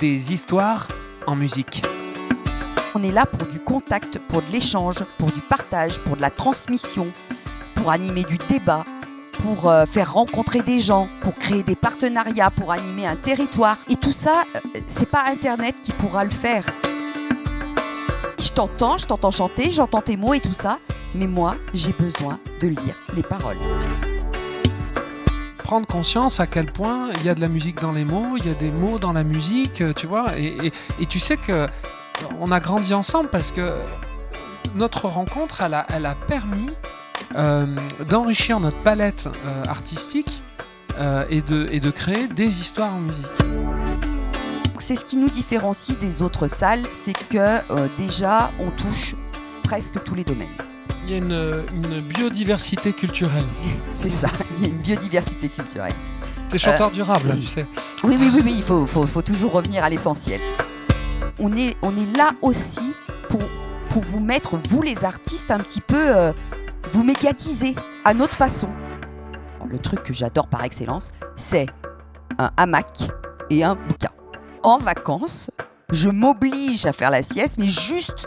des histoires en musique. On est là pour du contact, pour de l'échange, pour du partage, pour de la transmission, pour animer du débat, pour euh, faire rencontrer des gens, pour créer des partenariats, pour animer un territoire. Et tout ça, euh, c'est pas Internet qui pourra le faire. Je t'entends, je t'entends chanter, j'entends tes mots et tout ça, mais moi, j'ai besoin de lire les paroles. Prendre conscience à quel point il y a de la musique dans les mots, il y a des mots dans la musique, tu vois, et, tu sais que on a grandi ensemble parce que notre rencontre, elle a, permis euh, d'enrichir notre palette euh, artistique euh, et, de, créer des histoires en musique. C'est ce qui nous différencie des autres salles, c'est que euh, déjà, on touche presque tous les domaines. Il y a une, une biodiversité culturelle. C'est ça, il y a une biodiversité culturelle. C'est chanteur durable, tu sais. Oui, oui, oui, oui, il faut, faut- faut toujours revenir à l'essentiel. On est, on est là aussi pour, pour vous mettre, vous les artistes, un petit peu, euh, vous médiatiser à notre façon. Le truc que j'adore par excellence, c'est un hamac et un bouquin. En vacances, je m'oblige à faire la sieste, mais juste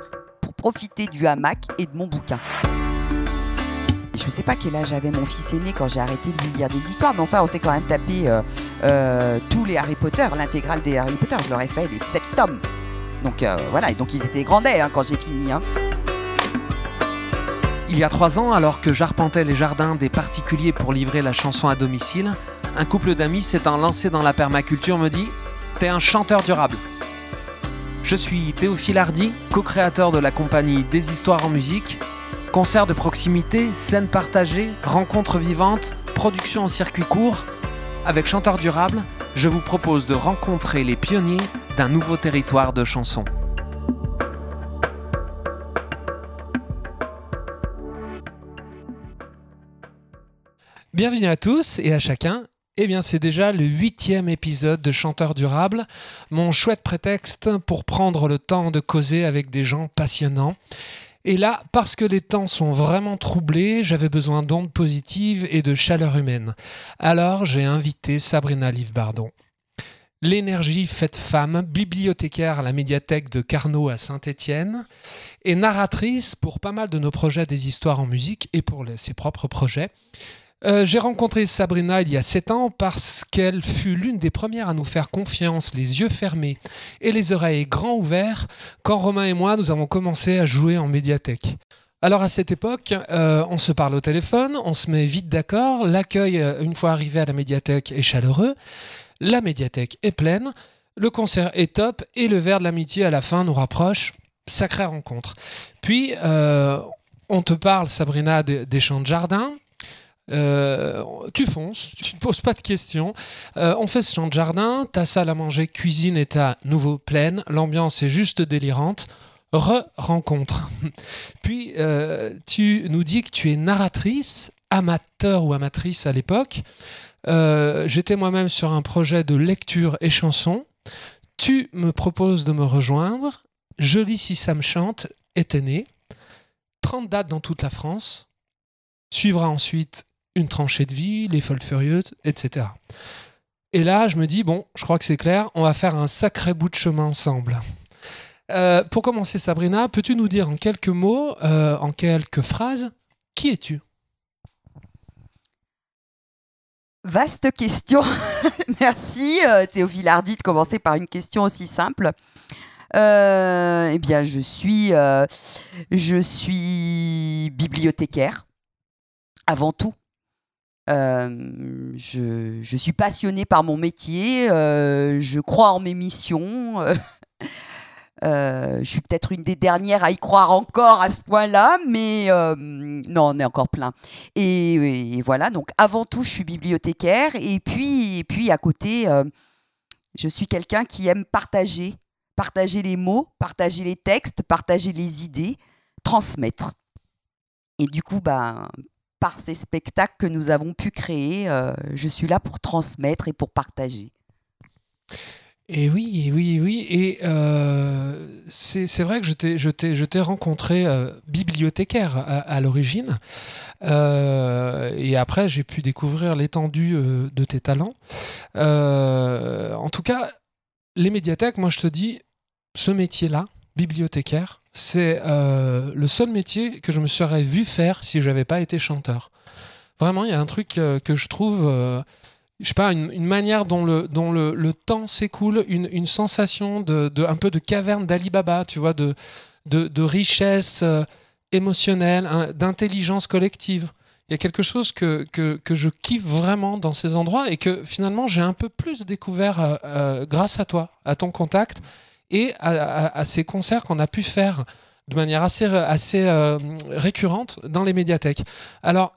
profiter du hamac et de mon bouquin. Je sais pas quel âge avait mon fils aîné quand j'ai arrêté de lui lire des histoires, mais enfin, on s'est quand même tapé euh, euh, tous les Harry Potter, l'intégrale des Harry Potter. Je leur ai fait les sept tomes. Donc euh, voilà, et donc ils étaient grandets hein, quand j'ai fini. hein. Il y a trois ans, alors que j'arpentais les jardins des particuliers pour livrer la chanson à domicile, un couple d'amis s'étant lancé dans la permaculture me dit T'es un chanteur durable. Je suis Théophile Hardy, co-créateur de la compagnie Des Histoires en musique. Concerts de proximité, scènes partagées, rencontres vivantes, production en circuit court. Avec Chanteur Durable, je vous propose de rencontrer les pionniers d'un nouveau territoire de chansons. Bienvenue à tous et à chacun. Eh bien, c'est déjà le huitième épisode de Chanteur durable, mon chouette prétexte pour prendre le temps de causer avec des gens passionnants. Et là, parce que les temps sont vraiment troublés, j'avais besoin d'ondes positives et de chaleur humaine. Alors, j'ai invité Sabrina Livbardon. L'énergie faite femme, bibliothécaire à la médiathèque de Carnot à Saint-Étienne, et narratrice pour pas mal de nos projets des histoires en musique et pour ses propres projets. Euh, J'ai rencontré Sabrina il y a 7 ans parce qu'elle fut l'une des premières à nous faire confiance, les yeux fermés et les oreilles grands ouverts, quand Romain et moi nous avons commencé à jouer en médiathèque. Alors à cette époque, euh, on se parle au téléphone, on se met vite d'accord, l'accueil euh, une fois arrivé à la médiathèque est chaleureux, la médiathèque est pleine, le concert est top et le verre de l'amitié à la fin nous rapproche. Sacrée rencontre. Puis, on te parle, Sabrina, des, des champs de jardin. Euh, tu fonces, tu ne poses pas de questions. Euh, on fait ce champ de jardin, ta salle à manger, cuisine est à nouveau pleine, l'ambiance est juste délirante. Re-rencontre. Puis euh, tu nous dis que tu es narratrice, amateur ou amatrice à l'époque. J'étais moi-même sur un projet de lecture et chanson. Tu me proposes de me rejoindre. Joli si ça me chante était né. 30 dates dans toute la France. Suivra ensuite une tranchée de vie, les folles furieuses, etc. Et là, je me dis, bon, je crois que c'est clair, on va faire un sacré bout de chemin ensemble. Euh, pour commencer, Sabrina, peux-tu nous dire en quelques mots, euh, en quelques phrases, qui es-tu? Vaste question. Merci euh, Théophile Hardy de commencer par une question aussi simple. Eh bien, je suis, je suis bibliothécaire avant tout. Euh, je, suis passionnée par mon métier. euh, je crois en mes missions. euh, je suis peut-être une des dernières à y croire encore à ce point-là, mais non, on est encore plein. Et, voilà, donc avant tout, je suis bibliothécaire. Et puis, puis à côté, je suis quelqu'un qui aime partager, partager les mots, partager les textes, partager les idées, transmettre. Et du coup, bah, par ces spectacles que nous avons pu créer, euh, je suis là pour transmettre et pour partager. Et oui, et oui, et oui. Et euh, c'est vrai que je t'ai- rencontré euh, bibliothécaire à, l'origine. Et après, j'ai pu découvrir l'étendue de tes talents. En tout cas, les médiathèques, moi je te dis, ce métier-là, bibliothécaire, c'est euh, le seul métier que je me serais vu faire si j'avais pas été chanteur. Vraiment, il y a un truc euh, que je trouve, euh, je sais pas, une, manière dont le, temps s'écoule, une, sensation de, un peu de caverne d'Ali Baba, tu vois, de, richesse euh, émotionnelle, hein, d'intelligence collective. Il y a quelque chose que, que, que je kiffe vraiment dans ces endroits et que finalement j'ai un peu plus découvert grâce à toi, à ton contact et à, ces concerts qu'on a pu faire de manière assez, euh, récurrente dans les médiathèques. Alors,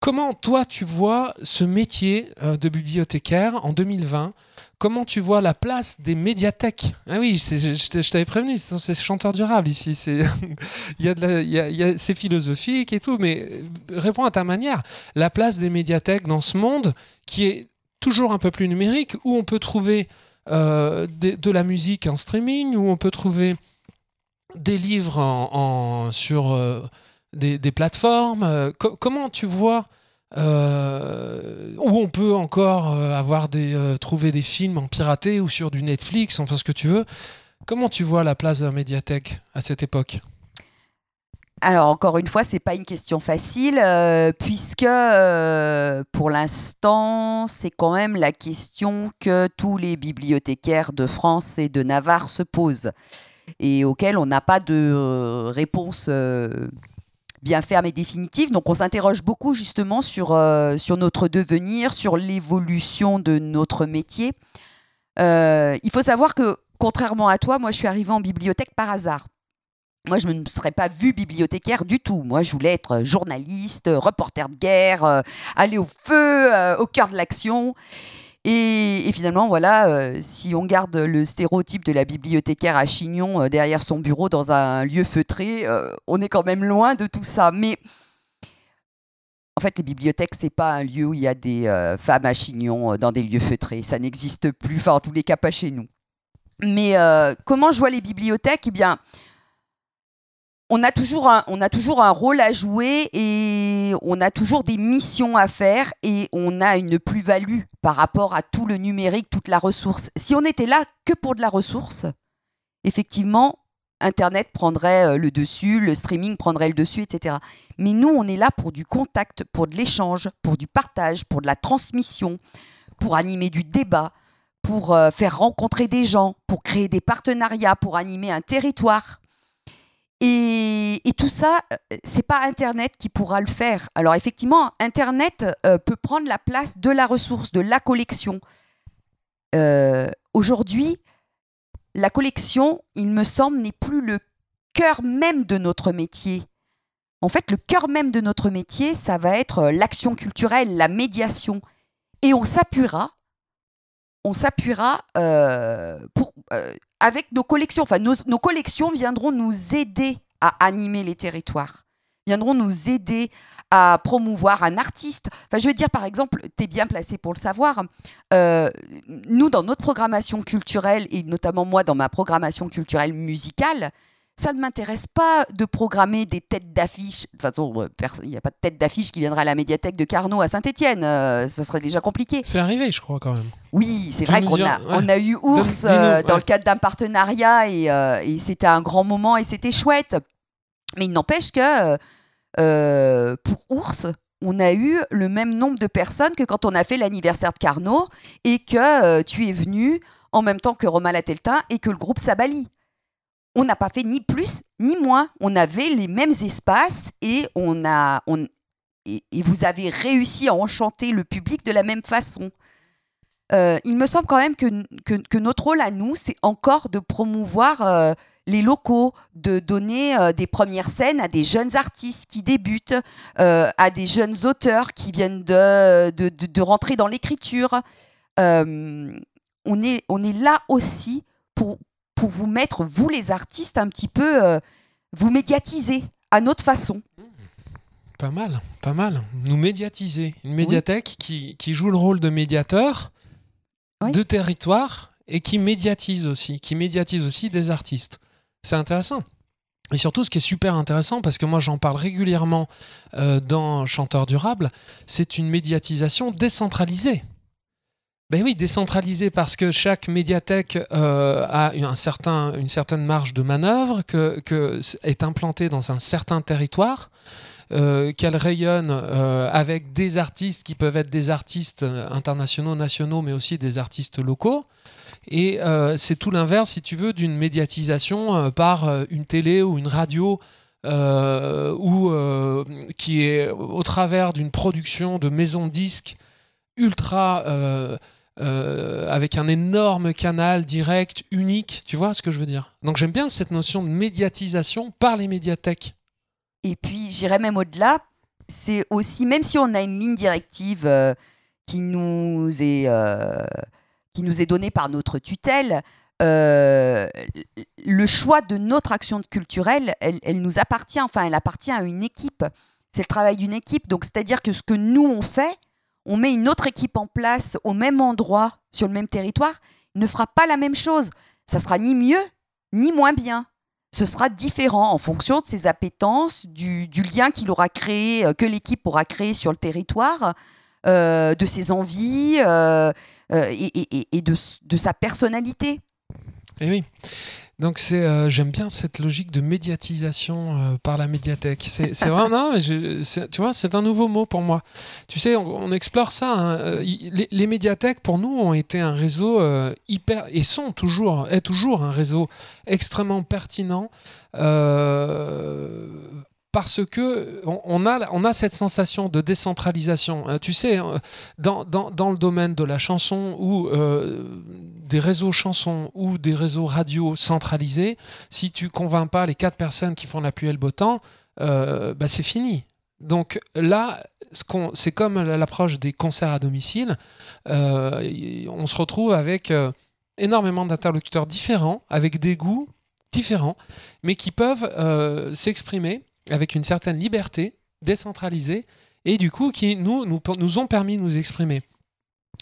comment toi tu vois ce métier euh, de bibliothécaire en 2020 Comment tu vois la place des médiathèques? Ah oui, je, t'avais prévenu, c'est chanteur durable ici. c'est- il y a a- c'est philosophique et tout, mais euh, réponds à ta manière. La place des médiathèques dans ce monde qui est toujours un peu plus numérique, où on peut trouver euh, de, la musique en streaming, où on peut trouver des livres en, sur euh, des, plateformes. euh, co- comment tu vois où on peut encore avoir des, trouver des films en piraté ou sur du Netflix, enfin ce que tu veux. Comment tu vois la place de la médiathèque à cette époque? Alors encore une fois, c'est pas une question facile euh, puisque euh, pour l'instant, c'est quand même la question que tous les bibliothécaires de France et de Navarre se posent et auxquelles on n'a pas de euh, réponse bien ferme et définitive. Donc on s'interroge beaucoup justement sur, sur notre devenir, sur l'évolution de notre métier. Il faut savoir que contrairement à toi, moi je suis arrivée en bibliothèque par hasard. Moi, je ne me serais pas vue bibliothécaire du tout. Moi, je voulais être journaliste, reporter de guerre, euh, aller au feu, euh, au cœur de l'action. Et, finalement, voilà, euh, si on garde le stéréotype de la bibliothécaire à Chignon derrière son bureau dans un lieu feutré, on est quand même loin de tout ça. Mais en fait, les bibliothèques, c'est pas un lieu où il y a des femmes à Chignon dans des lieux feutrés. Ça n'existe plus, enfin, en tous les cas, pas chez nous. Mais comment je vois les bibliothèques? Eh bien, on a, toujours un, on a toujours un rôle à jouer et on a toujours des missions à faire et on a une plus-value par rapport à tout le numérique, toute la ressource. Si on était là que pour de la ressource, effectivement, Internet prendrait euh, le dessus, le streaming prendrait le dessus, etc. Mais nous, on est là pour du contact, pour de l'échange, pour du partage, pour de la transmission, pour animer du débat, pour euh, faire rencontrer des gens, pour créer des partenariats, pour animer un territoire. Et, tout ça, euh, c'est pas Internet qui pourra le faire. Alors effectivement, Internet euh, peut prendre la place de la ressource, de la collection. Euh, Aujourd'hui, la collection, il me semble, n'est plus le cœur même de notre métier. En fait, le cœur même de notre métier, ça va être l'action culturelle, la médiation. Et on s'appuiera, on s'appuiera pour, avec nos collections. Enfin, nos, nos collections viendront nous aider à animer les territoires, viendront nous aider à promouvoir un artiste. Enfin, je veux dire, par exemple, tu es bien placé pour le savoir. euh, nous, dans notre programmation culturelle, et notamment moi dans ma programmation culturelle musicale, ça ne m'intéresse pas de programmer des têtes d'affiche. De toute façon, euh, il n'y a pas de tête d'affiche qui viendra à la médiathèque de Carnot à Saint-Étienne. ça serait déjà compliqué. C'est arrivé, je crois, quand même. Oui, c'est vrai qu'on a, ouais. on a eu Ours euh, dans le cadre d'un partenariat et, euh, et c'était un grand moment et c'était chouette. Mais il n'empêche que euh, pour Ours, on a eu le même nombre de personnes que quand on a fait l'anniversaire de Carnot et que euh, tu es venu en même temps que Romain Lateltin et que le groupe Sabali. On n'a pas fait ni plus ni moins. On avait les mêmes espaces et on a on, et, vous avez réussi à enchanter le public de la même façon. Euh, il me semble quand même que, que, notre rôle à nous, c'est encore de promouvoir euh, les locaux, de donner euh, des premières scènes à des jeunes artistes qui débutent, à des jeunes auteurs qui viennent de, de, de- de rentrer dans l'écriture. On, est, on est là aussi pour, pour vous mettre, vous les artistes, un petit peu, euh, vous médiatiser à notre façon. Pas mal, pas mal. Nous médiatiser. Une médiathèque qui, qui joue le rôle de médiateur Oui. de territoire et qui médiatise aussi, qui médiatise aussi des artistes. C'est intéressant. Et surtout, ce qui est super intéressant, parce que moi j'en parle régulièrement euh, dans Chanteur durable, c'est une médiatisation décentralisée. Ben oui, décentralisé parce que chaque médiathèque euh, a un certain, une certaine marge de manœuvre, que, que est implantée dans un certain territoire. Euh, qu'elle rayonne euh, avec des artistes qui peuvent être des artistes internationaux, nationaux, mais aussi des artistes locaux. Et c'est tout l'inverse, si tu veux, d'une médiatisation par une télé ou une radio ou qui est au travers d'une production de maison disques ultra euh, avec un énorme canal direct unique. Tu vois ce que je veux dire? Donc j'aime bien cette notion de médiatisation par les médiathèques. Et puis, j'irais même au-delà. C'est aussi, même si on a une ligne directive euh, qui, nous est, euh, qui nous est donnée par notre tutelle, le choix de notre action culturelle, elle, elle nous appartient, enfin, elle appartient à une équipe. C'est le travail d'une équipe. Donc, c'est-à-dire que ce que nous, on fait, on met une autre équipe en place au même endroit, sur le même territoire, ne fera pas la même chose. Ça sera ni mieux, ni moins bien ce sera différent en fonction de ses appétences, du, lien qu'il aura créé, euh, que l'équipe aura créé sur le territoire, euh, de ses envies euh, et, de, sa personnalité. Et oui. Donc c'est, euh, j'aime bien cette logique de médiatisation euh, par la médiathèque. C'est, c'est vraiment, tu vois, c'est un nouveau mot pour moi. Tu sais, on, explore ça. hein. Euh, Les, médiathèques, pour nous, ont été un réseau hyper et sont toujours, est toujours un réseau extrêmement pertinent. Parce que on, a, on a cette sensation de décentralisation. Euh, tu sais, euh, dans, dans, dans le domaine de la chanson ou euh, des réseaux chansons ou des réseaux radio centralisés, si tu convaincs pas les quatre personnes qui font la pluie et le beau temps, bah c'est fini. Donc là, c'est comme l'approche des concerts à domicile. euh, on se retrouve avec euh, énormément d'interlocuteurs différents, avec des goûts différents, mais qui peuvent s'exprimer avec une certaine liberté, décentralisée, et du coup qui nous, nous, nous ont permis de nous exprimer.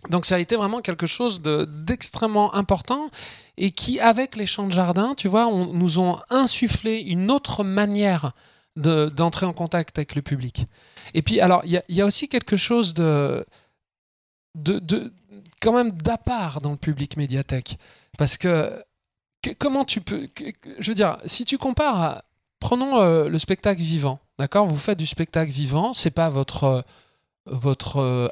Donc ça a été vraiment quelque chose de- d'extrêmement important et qui, avec les champs de jardin, tu vois, nous ont insufflé une autre manière de- d'entrer en contact avec le public. Et puis, alors, il y, a- aussi quelque chose de, de, de- quand même d'à part dans le public médiathèque. Parce que, comment tu peux... je veux dire, si tu compares. Prenons euh, le spectacle vivant, d'accord? Vous faites du spectacle vivant, c'est pas votre... euh, votre euh,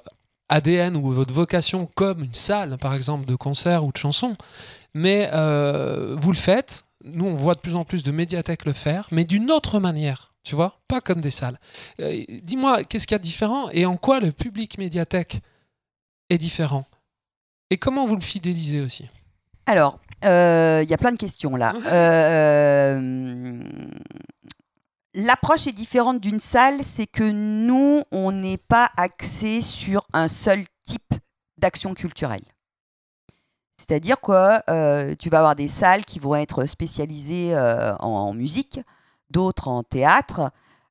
ADN ou votre vocation comme une salle, par exemple, de concert ou de chanson. Mais vous le faites. Nous, on voit de plus en plus de médiathèques le faire, mais d'une autre manière, tu vois, pas comme des salles. Dis-moi, qu'est-ce qu'il y a de différent et en quoi le public médiathèque est différent? Et comment vous le fidélisez aussi? Alors, euh, il y a plein de questions là. Euh, L'approche est différente d'une salle, c'est que nous, on n'est pas axé sur un seul type d'action culturelle. C'est-à-dire que euh, tu vas avoir des salles qui vont être spécialisées euh, en, en musique, d'autres en théâtre,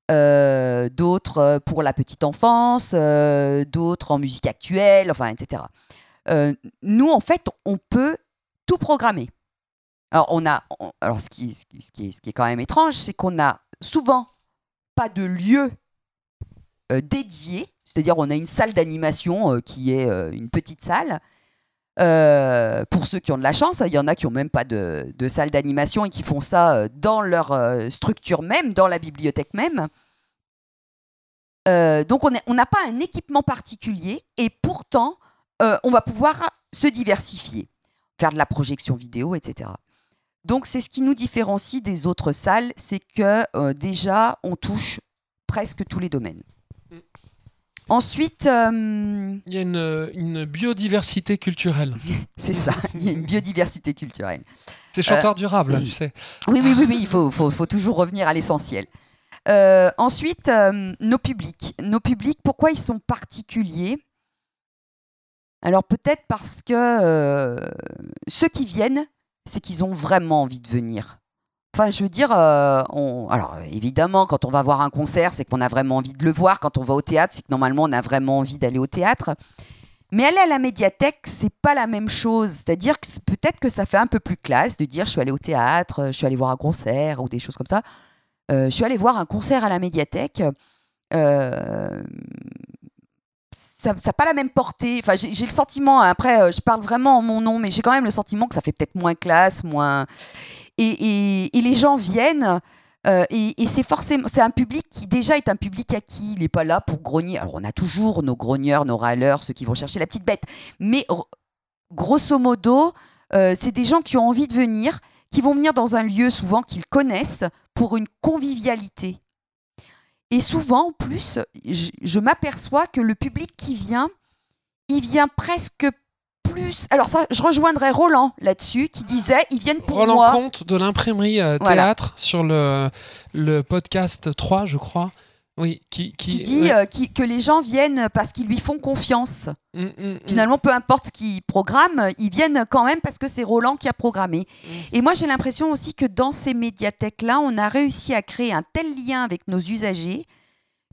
euh, d'autres euh, pour la petite enfance, euh, d'autres en musique actuelle, enfin, etc. Euh, nous, en fait, on peut tout programmer. Alors, on a, alors ce, qui, ce, qui, est, ce qui est quand même étrange, c'est qu'on a souvent pas de lieu euh, dédié, c'est-à-dire on a une salle d'animation euh, qui est euh, une petite salle. Pour ceux qui ont de la chance, il y en a qui n'ont même pas de, de salle d'animation et qui font ça dans leur structure même, dans la bibliothèque même. Donc on n'a pas un équipement particulier et pourtant on va pouvoir se diversifier, faire de la projection vidéo, etc. Donc c'est ce qui nous différencie des autres salles, c'est que euh, déjà on touche presque tous les domaines. Mm. Ensuite, euh, Il y a une, une biodiversité culturelle. c'est ça, il y a une biodiversité culturelle. C'est chanteur durable, tu sais. Oui, oui, oui, oui, il faut, faut, faut toujours revenir à l'essentiel. Euh, ensuite, euh, nos publics. Nos publics, pourquoi ils sont particuliers? Alors peut-être parce que euh, ceux qui viennent, c'est qu'ils ont vraiment envie de venir. Enfin, je veux dire, euh, on... alors évidemment, quand on va voir un concert, c'est qu'on a vraiment envie de le voir. Quand on va au théâtre, c'est que normalement, on a vraiment envie d'aller au théâtre. Mais aller à la médiathèque, c'est pas la même chose. C'est-à-dire que peut-être que ça fait un peu plus classe de dire je suis allé au théâtre, je suis allé voir un concert ou des choses comme ça. Euh, je suis allé voir un concert à la médiathèque. Ça n'a pas la même portée. Enfin, j'ai le sentiment, hein, après, euh, je parle vraiment en mon nom, mais j'ai quand même le sentiment que ça fait peut-être moins classe, moins. Et, et- les gens viennent. euh, et et c'est forcément, c'est un public qui déjà est un public acquis. Il n'est pas là pour grogner. Alors on a toujours nos grogneurs, nos râleurs, ceux qui vont chercher la petite bête. Mais grosso modo, euh, c'est des gens qui ont envie de venir, qui vont venir dans un lieu souvent qu'ils connaissent pour une convivialité. Et souvent, en plus, je, je m'aperçois que le public qui vient, il vient presque plus. Alors ça, je rejoindrai Roland là-dessus, qui disait, ils viennent pour Roland moi. Comte de l'imprimerie euh, Voilà. théâtre sur le, le podcast 3, je crois. Oui, qui, qui, Qui dit ouais. euh, qui- que les gens viennent parce qu'ils lui font confiance. Mm, mm, mm. Finalement, peu importe ce qu'ils programment, ils viennent quand même parce que c'est Roland qui a programmé. Mm. Et moi, j'ai l'impression aussi que dans ces médiathèques-là, on a réussi à créer un tel lien avec nos usagers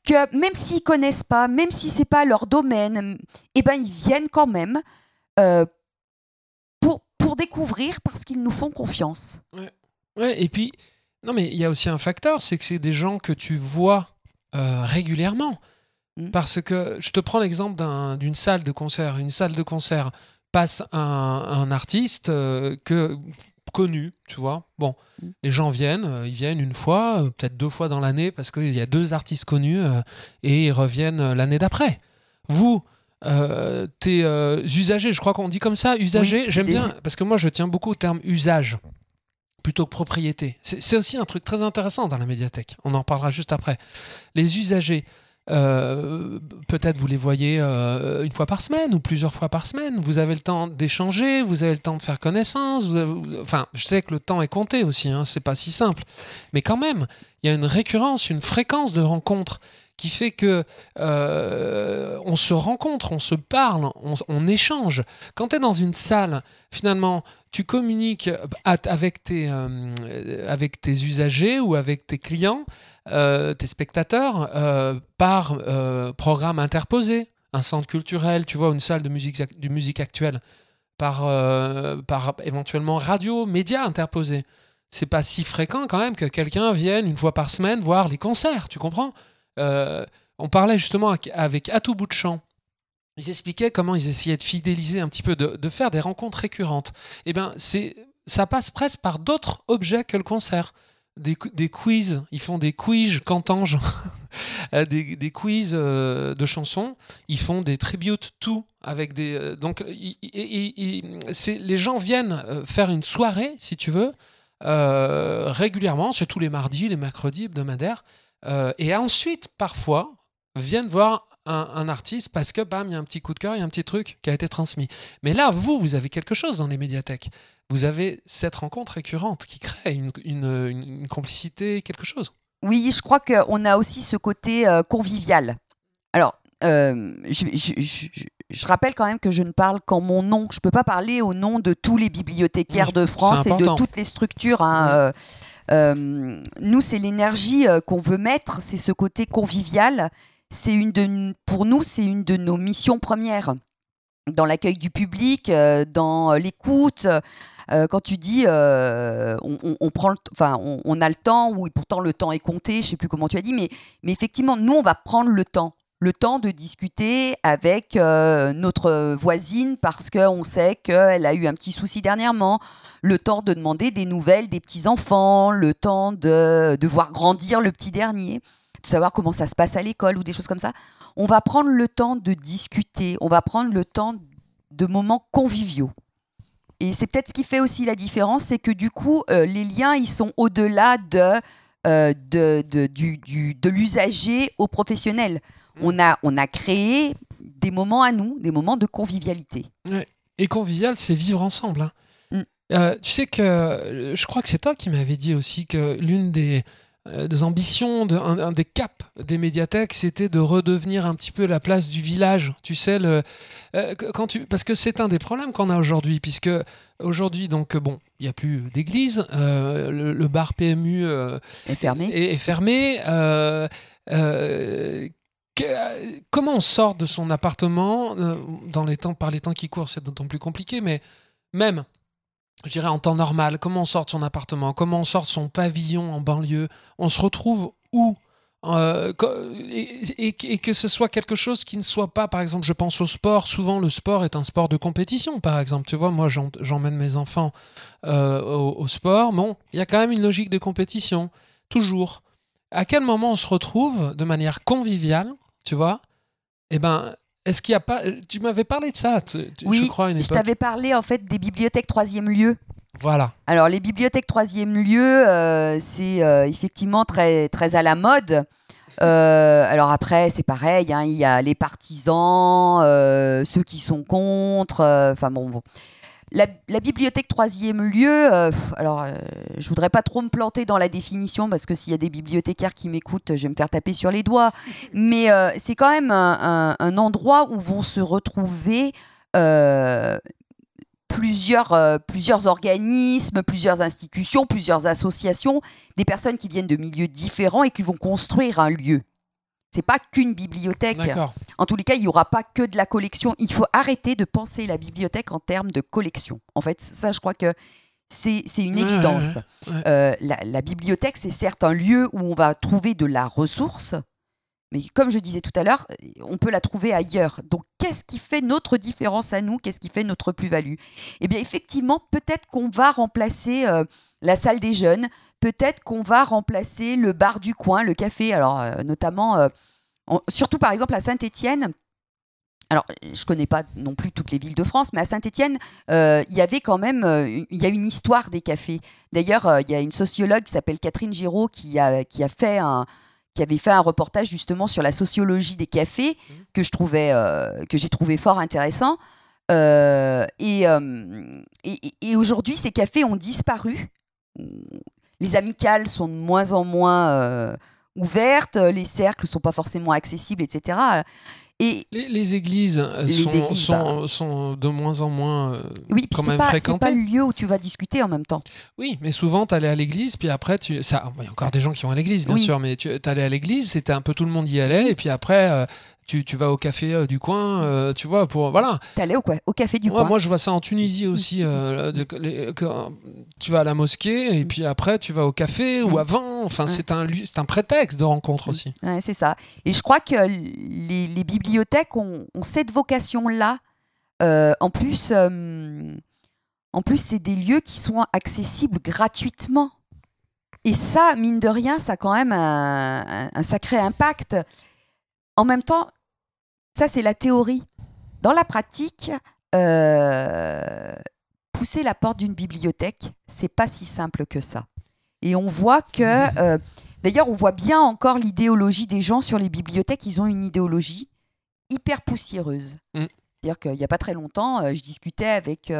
que même s'ils connaissent pas, même si c'est pas leur domaine, eh ben ils viennent quand même euh, pour pour découvrir parce qu'ils nous font confiance. Ouais, et puis, non, mais il y a aussi un facteur, c'est que c'est des gens que tu vois euh, régulièrement. Mm. Parce que je te prends l'exemple d'un- d'une salle de concert. Une salle de concert passe un, un artiste euh, que, connu, tu vois. Bon, Mm. les gens viennent, euh, ils viennent une fois, peut-être deux fois dans l'année, parce qu'il y a deux artistes connus et ils reviennent l'année d'après. Vous, euh, t'es euh, usagers, je crois qu'on dit comme ça, usagers, Oui, j'aime bien, parce que moi je tiens beaucoup au terme usage plutôt que propriété. C'est aussi un truc très intéressant dans la médiathèque. On en parlera juste après. Les usagers, euh, peut-être vous les voyez euh, une fois par semaine ou plusieurs fois par semaine. Vous avez le temps d'échanger, vous avez le temps de faire connaissance. enfin, je sais que le temps est compté aussi, hein, c'est pas si simple. Mais quand même, il y a une récurrence, une fréquence de rencontres qui fait que euh, on se rencontre, on se parle, on, on échange. Quand tu es dans une salle, finalement, tu communiques avec tes, euh, avec tes usagers ou avec tes clients, euh, tes spectateurs, euh, par euh, programme interposé, un centre culturel, tu vois, une salle de musique, de musique actuelle, par, euh, par éventuellement radio, médias interposés. C'est pas si fréquent quand même que quelqu'un vienne une fois par semaine voir les concerts, tu comprends? Euh, On parlait justement avec- Atou Bout de Champ. Ils expliquaient comment ils essayaient de fidéliser un petit peu, de, faire des rencontres récurrentes. Eh bien, ça passe presque par d'autres objets que le concert. Des, des quiz, ils font des quiz cantanges, Euh, des, des quiz euh, de chansons, ils font des tributes tout avec des. euh, donc, les gens viennent faire une soirée, si tu veux, régulièrement, c'est tous les mardis, les mercredis hebdomadaires, et ensuite, parfois, viennent voir un, un artiste parce que, bam, il y a un petit coup de cœur, il y a un petit truc qui a été transmis. Mais là, vous, vous avez quelque chose dans les médiathèques. Vous avez cette rencontre récurrente qui crée une, une- une- une complicité, quelque chose. Oui, je crois qu'on a aussi ce côté euh, convivial. Alors, euh, je, je- je- je- je rappelle quand même que je ne parle qu'en mon nom. Je ne peux pas parler au nom de tous les bibliothécaires de France et de toutes les structures. hein, euh, euh, nous, c'est l'énergie qu'on veut mettre, c'est ce côté convivial. C'est une de, pour nous, c'est une de nos missions premières. Dans l'accueil du public, euh, dans euh, l'écoute. Euh, quand tu dis on, prend enfin on, a le temps ou pourtant le temps est compté je sais plus comment tu as dit mais mais effectivement nous on va prendre le temps. Le temps de discuter avec notre voisine parce qu'on sait qu'elle a eu un petit souci dernièrement. Le temps de demander des nouvelles des petits enfants le temps de, de voir grandir le petit dernier de savoir comment ça se passe à l'école ou des choses comme ça on va prendre le temps de discuter on va prendre le temps de moments conviviaux et c'est peut-être ce qui fait aussi la différence, c'est que du coup, euh, les liens, ils sont au-delà de, euh, de, de, du- du- de l'usager au professionnel. On a, on a créé des moments à nous, des moments de convivialité. Et convivial, c'est vivre ensemble. hein. Mm. Euh, tu sais que je crois que c'est toi qui m'avais dit aussi que l'une des, des ambitions, de, un, un des caps des médiathèques, c'était de redevenir un petit peu la place du village. Tu sais, le, euh, quand tu, parce que c'est un des problèmes qu'on a aujourd'hui, puisque aujourd'hui, donc, bon, il n'y a plus d'église, euh, le, le bar PMU euh, Est fermé. est, est fermé. euh, euh, que- comment on sort de son appartement euh, dans les temps, par les temps qui courent, c'est d'autant plus compliqué, mais même, je dirais en temps normal, comment on sort de son appartement, comment on sort de son pavillon en banlieue, on se retrouve où? Euh, et, que ce soit quelque chose qui ne soit pas, par exemple, je pense au sport. Souvent, le sport est un sport de compétition, par exemple. Tu vois, moi, j'emmène mes enfants euh, au, au sport. Bon, il y a quand même une logique de compétition, toujours. À quel moment on se retrouve de manière conviviale, tu vois? Eh ben, est-ce qu'il n'y a pas. Tu m'avais parlé de ça, tu- Oui, je crois, à une Je t'avais parlé en fait des bibliothèques troisième lieu. Voilà. Alors les bibliothèques troisième lieu, euh, c'est euh, effectivement très, très à la mode. Euh, alors après, c'est pareil, hein, il y a les partisans, ceux qui sont contre. Enfin bon, bon. La, la bibliothèque troisième lieu, euh, alors euh, je voudrais pas trop me planter dans la définition parce que s'il y a des bibliothécaires qui m'écoutent, je vais me faire taper sur les doigts. Mais euh, c'est quand même un, un- un endroit où vont se retrouver euh, plusieurs, plusieurs organismes, plusieurs institutions, plusieurs associations, des personnes qui viennent de milieux différents et qui vont construire un lieu. C'est pas qu'une bibliothèque. En tous les cas, il n'y aura pas que de la collection. Il faut arrêter de penser la bibliothèque en termes de collection. En fait, ça, je crois que c'est une évidence. ouais, ouais. Euh, la, la bibliothèque, c'est certes un lieu où on va trouver de la ressource, mais comme je disais tout à l'heure, euh, on peut la trouver ailleurs. Donc, qu'est-ce qui fait notre différence à nous? Qu'est-ce qui fait notre plus-value? Eh bien, effectivement, peut-être qu'on va remplacer euh, la salle des jeunes, peut-être qu'on va remplacer le bar du coin, le café, alors euh, notamment, euh, surtout par exemple à Saint-Étienne. Alors, je connais pas non plus toutes les villes de France, mais à Saint-Étienne, il y avait quand même, euh, une- il y a une histoire des cafés. D'ailleurs, euh, il y a une sociologue qui s'appelle Catherine Giraud qui a, qui a fait un qui avait fait un reportage justement sur la sociologie des cafés que je trouvais euh, que j'ai trouvé fort intéressant. Euh, euh, et- et aujourd'hui, ces cafés ont disparu. Les amicales sont de moins en moins euh, ouvertes, les cercles sont pas forcément accessibles, etc. Et Les, les églises, euh, Les sont, églises, sont, sont de moins en moins. euh, oui, puis Quand même pas, c'est fréquenté. pas le lieu où tu vas discuter en même temps. Oui, mais souvent, tu allais à l'église, puis après, tu... ça... il y a encore des gens qui vont à l'église, bien Oui. sûr, mais tu allais à l'église, c'était un peu tout le monde y allait, et puis après, euh, tu, tu vas au café euh, du coin, euh, tu vois, pour. Voilà. T'allais au, quoi, au café du Ouais, coin? moi, je vois ça en Tunisie aussi. euh, de- les- que- tu vas à la mosquée, et puis après, tu vas au café, ou Mm. avant. Enfin, Ouais. c'est un, un prétexte de rencontre aussi. Ouais, c'est ça. Et je crois que les, les bibliothèques ont, ont cette vocation-là. En plus, en plus, c'est des lieux qui sont accessibles gratuitement. Et ça, mine de rien, ça a quand même un, un- un sacré impact. En même temps, ça, c'est la théorie. Dans la pratique, euh, pousser la porte d'une bibliothèque, c'est pas si simple que ça. Et on voit que euh, D'ailleurs, on voit bien encore l'idéologie des gens sur les bibliothèques. Ils ont une idéologie hyper poussiéreuse. Mm. C'est-à-dire qu'il n'y a pas très longtemps, euh, je discutais avec,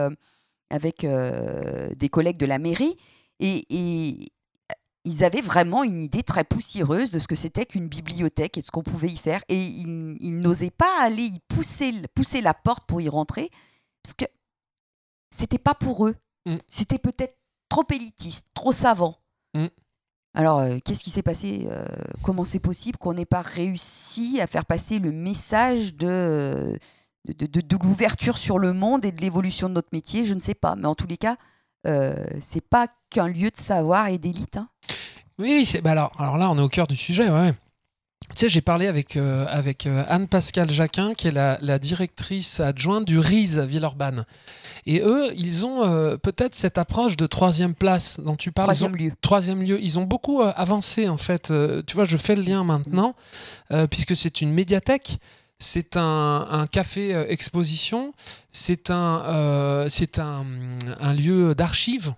avec des collègues de la mairie et, et ils avaient vraiment une idée très poussiéreuse de ce que c'était qu'une bibliothèque et de ce qu'on pouvait y faire. Et ils, ils n'osaient pas aller y pousser, pousser la porte pour y rentrer parce que c'était pas pour eux. Mm. C'était peut-être trop élitiste, trop savant. Mm. Alors, euh, qu'est-ce qui s'est passé euh, Comment c'est possible qu'on n'ait pas réussi à faire passer le message de, de, de- de l'ouverture sur le monde et de l'évolution de notre métier? Je ne sais pas. Mais en tous les cas, euh, c'est pas qu'un lieu de savoir et d'élite. hein. Oui, oui, c'est. Bah alors, alors là, on est au cœur du sujet, ouais. Tu sais, j'ai parlé avec, euh, avec euh, Anne-Pascale Jacquin, qui est la, la directrice adjointe du RISE à Villeurbanne. Et eux, ils ont euh, peut-être cette approche de troisième place dont tu parles. Troisième lieu. troisième lieu. Ils ont beaucoup euh, avancé en fait. Tu vois, je fais le lien maintenant puisque c'est une médiathèque. C'est un, un café exposition. C'est un, un, un lieu d'archives.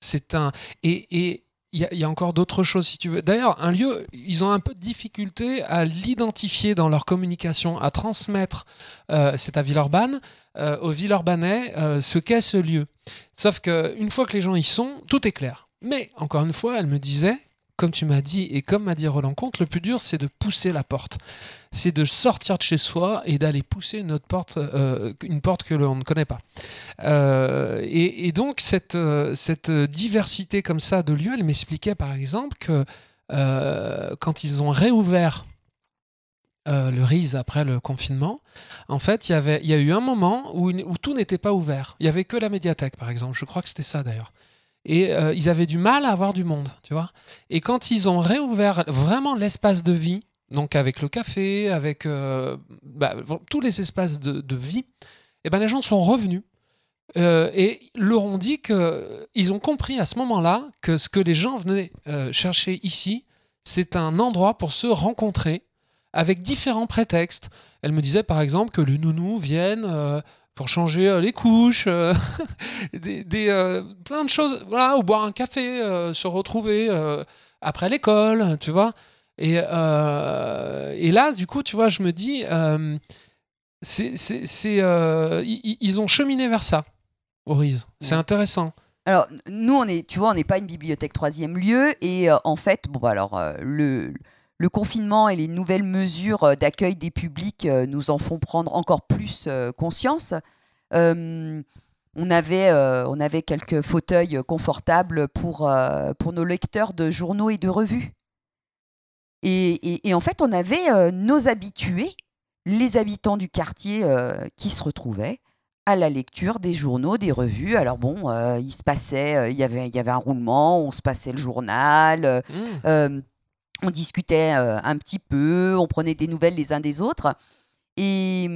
C'est un et et il y, a- encore d'autres choses si tu veux. D'ailleurs, un lieu, ils ont un peu de difficulté à l'identifier dans leur communication, à transmettre. euh, c'est à Villeurbanne, euh, aux Villeurbanais, euh, ce qu'est ce lieu. Sauf que une fois que les gens y sont, tout est clair. Mais encore une fois, elle me disait, comme tu m'as dit et comme m'a dit Roland Comte, le plus dur, c'est de pousser la porte. C'est de sortir de chez soi et d'aller pousser une autre porte, euh, une porte que l'on ne connaît pas. Euh, et, donc cette, euh, cette diversité comme ça de lieux, elle m'expliquait par exemple que quand ils ont réouvert le RISE après le confinement, en fait, il y, avait, il y a eu un moment où, où tout n'était pas ouvert. Il y avait que la médiathèque, par exemple. Je crois que c'était ça d'ailleurs. Et euh, ils avaient du mal à avoir du monde, tu vois. Et quand ils ont réouvert vraiment l'espace de vie, donc avec le café, avec euh, bah, tous les espaces de, vie, eh ben les gens sont revenus. Euh, et leur ont dit qu'ils ont compris à ce moment-là que ce que les gens venaient euh, chercher ici, c'est un endroit pour se rencontrer avec différents prétextes. Elle me disait par exemple que les nounous viennent pour changer euh, les couches, euh, des, des, euh, plein de choses, voilà, ou boire un café, se retrouver après l'école, tu vois. Et, et là, du coup, tu vois, je me dis, c'est, c'est, c'est, ils, ils ont cheminé vers ça, au RISE. C'est intéressant. Alors, nous, on est, tu vois, on n'est pas une bibliothèque troisième lieu. Et en fait, bon, bah, alors, le, le confinement et les nouvelles mesures euh, d'accueil des publics euh, nous en font prendre encore plus euh, conscience. Euh, on, avait, euh, on avait quelques fauteuils confortables pour, euh, pour nos lecteurs de journaux et de revues. Et, et- et en fait, on avait nos habitués, les habitants du quartier qui se retrouvaient à la lecture des journaux, des revues. Alors bon, il se passait, il y avait, il y avait un roulement, on se passait le journal, Mmh. On discutait euh, un petit peu, on prenait des nouvelles les uns des autres. Et,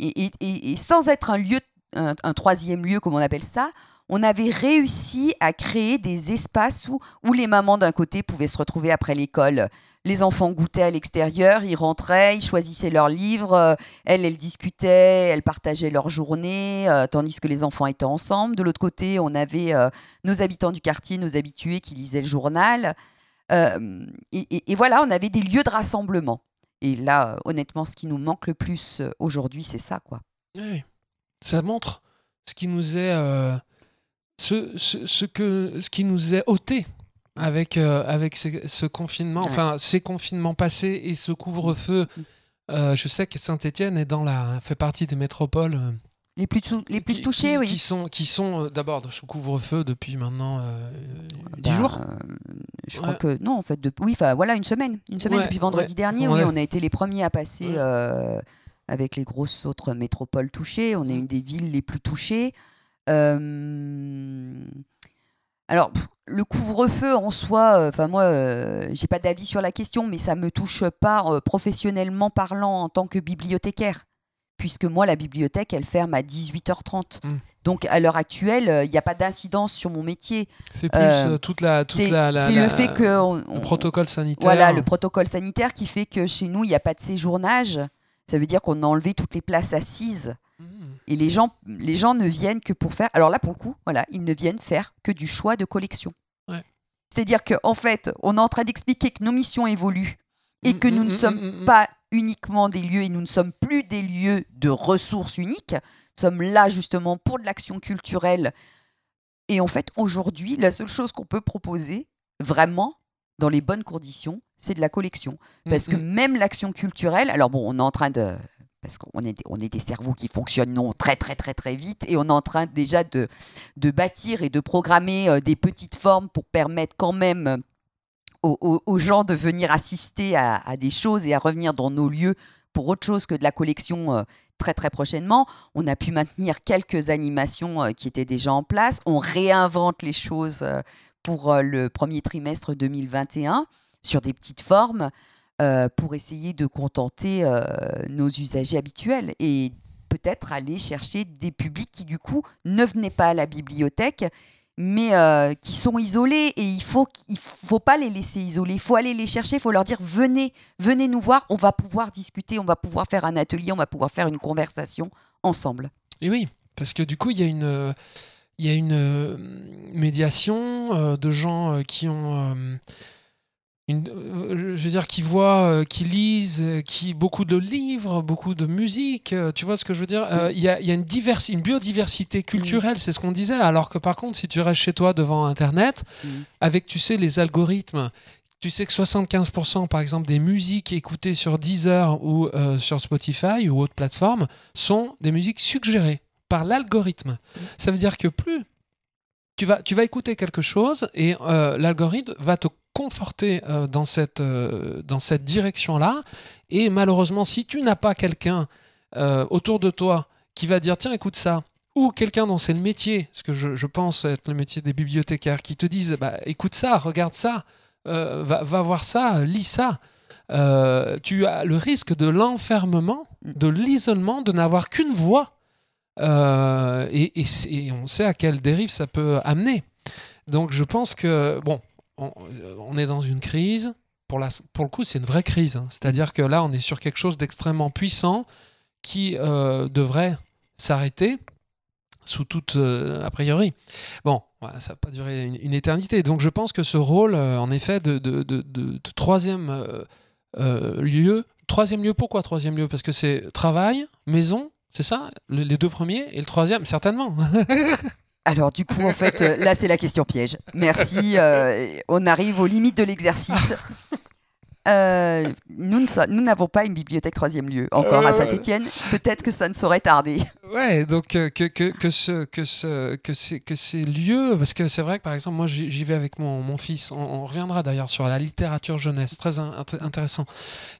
et sans être un lieu, un, troisième lieu comme on appelle ça, on avait réussi à créer des espaces où, les mamans d'un côté pouvaient se retrouver après l'école. Les enfants goûtaient à l'extérieur, ils rentraient, ils choisissaient leurs livres, euh, elles, elles discutaient, elles partageaient leur journée, euh, tandis que les enfants étaient ensemble. De l'autre côté, on avait nos habitants du quartier, nos habitués qui lisaient le journal. Euh, et, voilà, on avait des lieux de rassemblement. Et là, honnêtement, ce qui nous manque le plus euh, aujourd'hui, c'est ça, quoi. Oui. Ça montre ce qui nous est, euh, ce, ce, ce que, ce qui nous est ôté avec, euh, avec ce, ce confinement, Ouais. enfin ces confinements passés et ce couvre-feu. Euh, je sais que Saint-Étienne est dans la, fait partie des métropoles Les plus, tou- les plus qui- touchés, qui, oui. qui sont, qui sont euh, d'abord sous couvre-feu depuis maintenant euh, 10 Bah, jours. Je Ouais. crois que non, en fait, de- oui, enfin voilà, une semaine, une semaine Ouais, depuis vendredi ouais. dernier. Oui, on a été les premiers à passer euh, avec les grosses autres métropoles touchées. On est une des villes les plus touchées. Euh, Alors, pff, le couvre-feu en soi, enfin moi, j'ai pas d'avis sur la question, mais ça me touche pas professionnellement parlant en tant que bibliothécaire, puisque moi, la bibliothèque, elle ferme à 18h30. Mm. Donc, à l'heure actuelle, euh, il n'y a pas d'incidence sur mon métier. C'est plus euh, euh, toute la, toute C'est la, la- c'est la- le fait que on- le protocole sanitaire. voilà le protocole sanitaire qui fait que chez nous il n'y a pas de séjournage. Ça veut dire qu'on a enlevé toutes les places assises Mmh. et les gens les gens ne viennent que pour faire. Alors là pour le coup voilà ils ne viennent faire que du choix de collection. Ouais. C'est-à-dire que en fait on est en train d'expliquer que nos missions évoluent et que Mm, nous ne mm, sommes mm, mm. pas uniquement des lieux et nous ne sommes plus des lieux de ressources uniques. Nous sommes là justement pour de l'action culturelle. Et en fait, aujourd'hui, la seule chose qu'on peut proposer, vraiment, dans les bonnes conditions, c'est de la collection. Parce que Mm, mm. même l'action culturelle, alors bon, on est en train de... Parce qu'on est, on est des cerveaux qui fonctionnent non, très très très très vite et on est en train déjà de, de bâtir et de programmer euh, des petites formes pour permettre quand même aux, gens de venir assister à, des choses et à revenir dans nos lieux pour autre chose que de la collection euh, très très prochainement. On a pu maintenir quelques animations euh, qui étaient déjà en place. On réinvente les choses euh, pour le premier trimestre 2021 sur des petites formes pour essayer de contenter nos usagers habituels et peut-être aller chercher des publics qui du coup ne venaient pas à la bibliothèque mais euh, qui sont isolés et il faut il faut pas les laisser isolés, il faut aller les chercher, il faut leur dire venez, venez nous voir, on va pouvoir discuter, on va pouvoir faire un atelier, on va pouvoir faire une conversation ensemble. Et oui, parce que du coup, il y a une, il y a une euh, médiation euh, de gens qui ont, une, euh, je veux dire, qui voient, euh, qui lisent, euh, qui beaucoup de livres, beaucoup de musique. tu vois ce que je veux dire? Euh, Il y, a, il y a une, diversi- une biodiversité culturelle, c'est ce qu'on disait. Alors que par contre, si tu restes chez toi devant Internet, Mm. avec, tu sais, les algorithmes. Tu sais que 75% par exemple des musiques écoutées sur Deezer ou euh, sur Spotify ou autre plateforme sont des musiques suggérées par l'algorithme. Ça veut dire que plus tu vas, tu vas écouter quelque chose et euh, l'algorithme va te conforter euh, dans cette, euh, dans cette direction-là. Et malheureusement, si tu n'as pas quelqu'un autour de toi qui va dire tiens, écoute ça, ou quelqu'un dont c'est le métier, ce que je, je, pense être le métier des bibliothécaires, qui te disent bah, écoute ça, regarde ça, va, va, voir ça, lis ça. Tu as le risque de l'enfermement, mm. de l'isolement, de n'avoir qu'une voix. Euh, et, on sait à quelle dérive ça peut amener. Donc je pense que, bon, on, on est dans une crise. Pour, le coup, c'est une vraie crise. Hein. C'est-à-dire que là, on est sur quelque chose d'extrêmement puissant qui euh, devrait s'arrêter sous toute euh, a priori. Bon, voilà, ça va pas durer une, éternité. Donc je pense que ce rôle, euh, en effet, de, troisième euh, lieu, troisième lieu, pourquoi troisième lieu? Parce que c'est travail, maison, c'est ça le, Les deux premiers et le troisième, certainement. Alors du coup, en fait, là, c'est la question piège. Merci. on arrive aux limites de l'exercice. Euh, nous n'avons pas une bibliothèque troisième lieu encore euh... à Saint-Étienne. Peut-être que ça ne saurait tarder. Ouais, donc euh, que, que, que, ce, que, ce, que, ces, que ces lieux, parce que c'est vrai que par exemple, moi j'y vais avec mon, mon fils, on, on reviendra d'ailleurs sur la littérature jeunesse, très in, intéressant.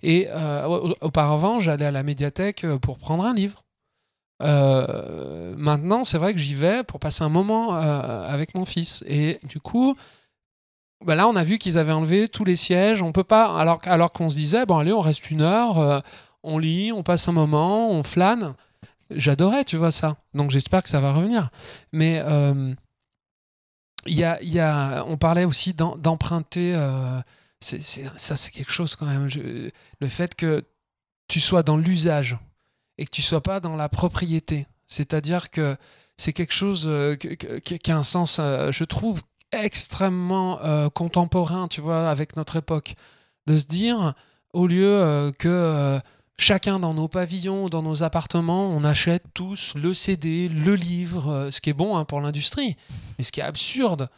Et euh, auparavant, j'allais à la médiathèque pour prendre un livre. Euh, maintenant, c'est vrai que j'y vais pour passer un moment avec mon fils. Et du coup, bah là, on a vu qu'ils avaient enlevé tous les sièges. On peut pas, alors, qu'on se disait, bon, allez, on reste une heure, euh, on lit, on passe un moment, on flâne. J'adorais, tu vois, ça. Donc, j'espère que ça va revenir. Mais euh, y a, on parlait aussi d'emprunter. Euh, ça, c'est quelque chose quand même. Le fait que tu sois dans l'usage et que tu sois pas dans la propriété. C'est-à-dire que c'est quelque chose euh, qui, a un sens, euh, je trouve, extrêmement euh, contemporain, tu vois, avec notre époque. De se dire, au lieu que chacun dans nos pavillons dans nos appartements, on achète tous le CD, le livre, ce qui est bon hein, pour l'industrie, mais ce qui est absurde.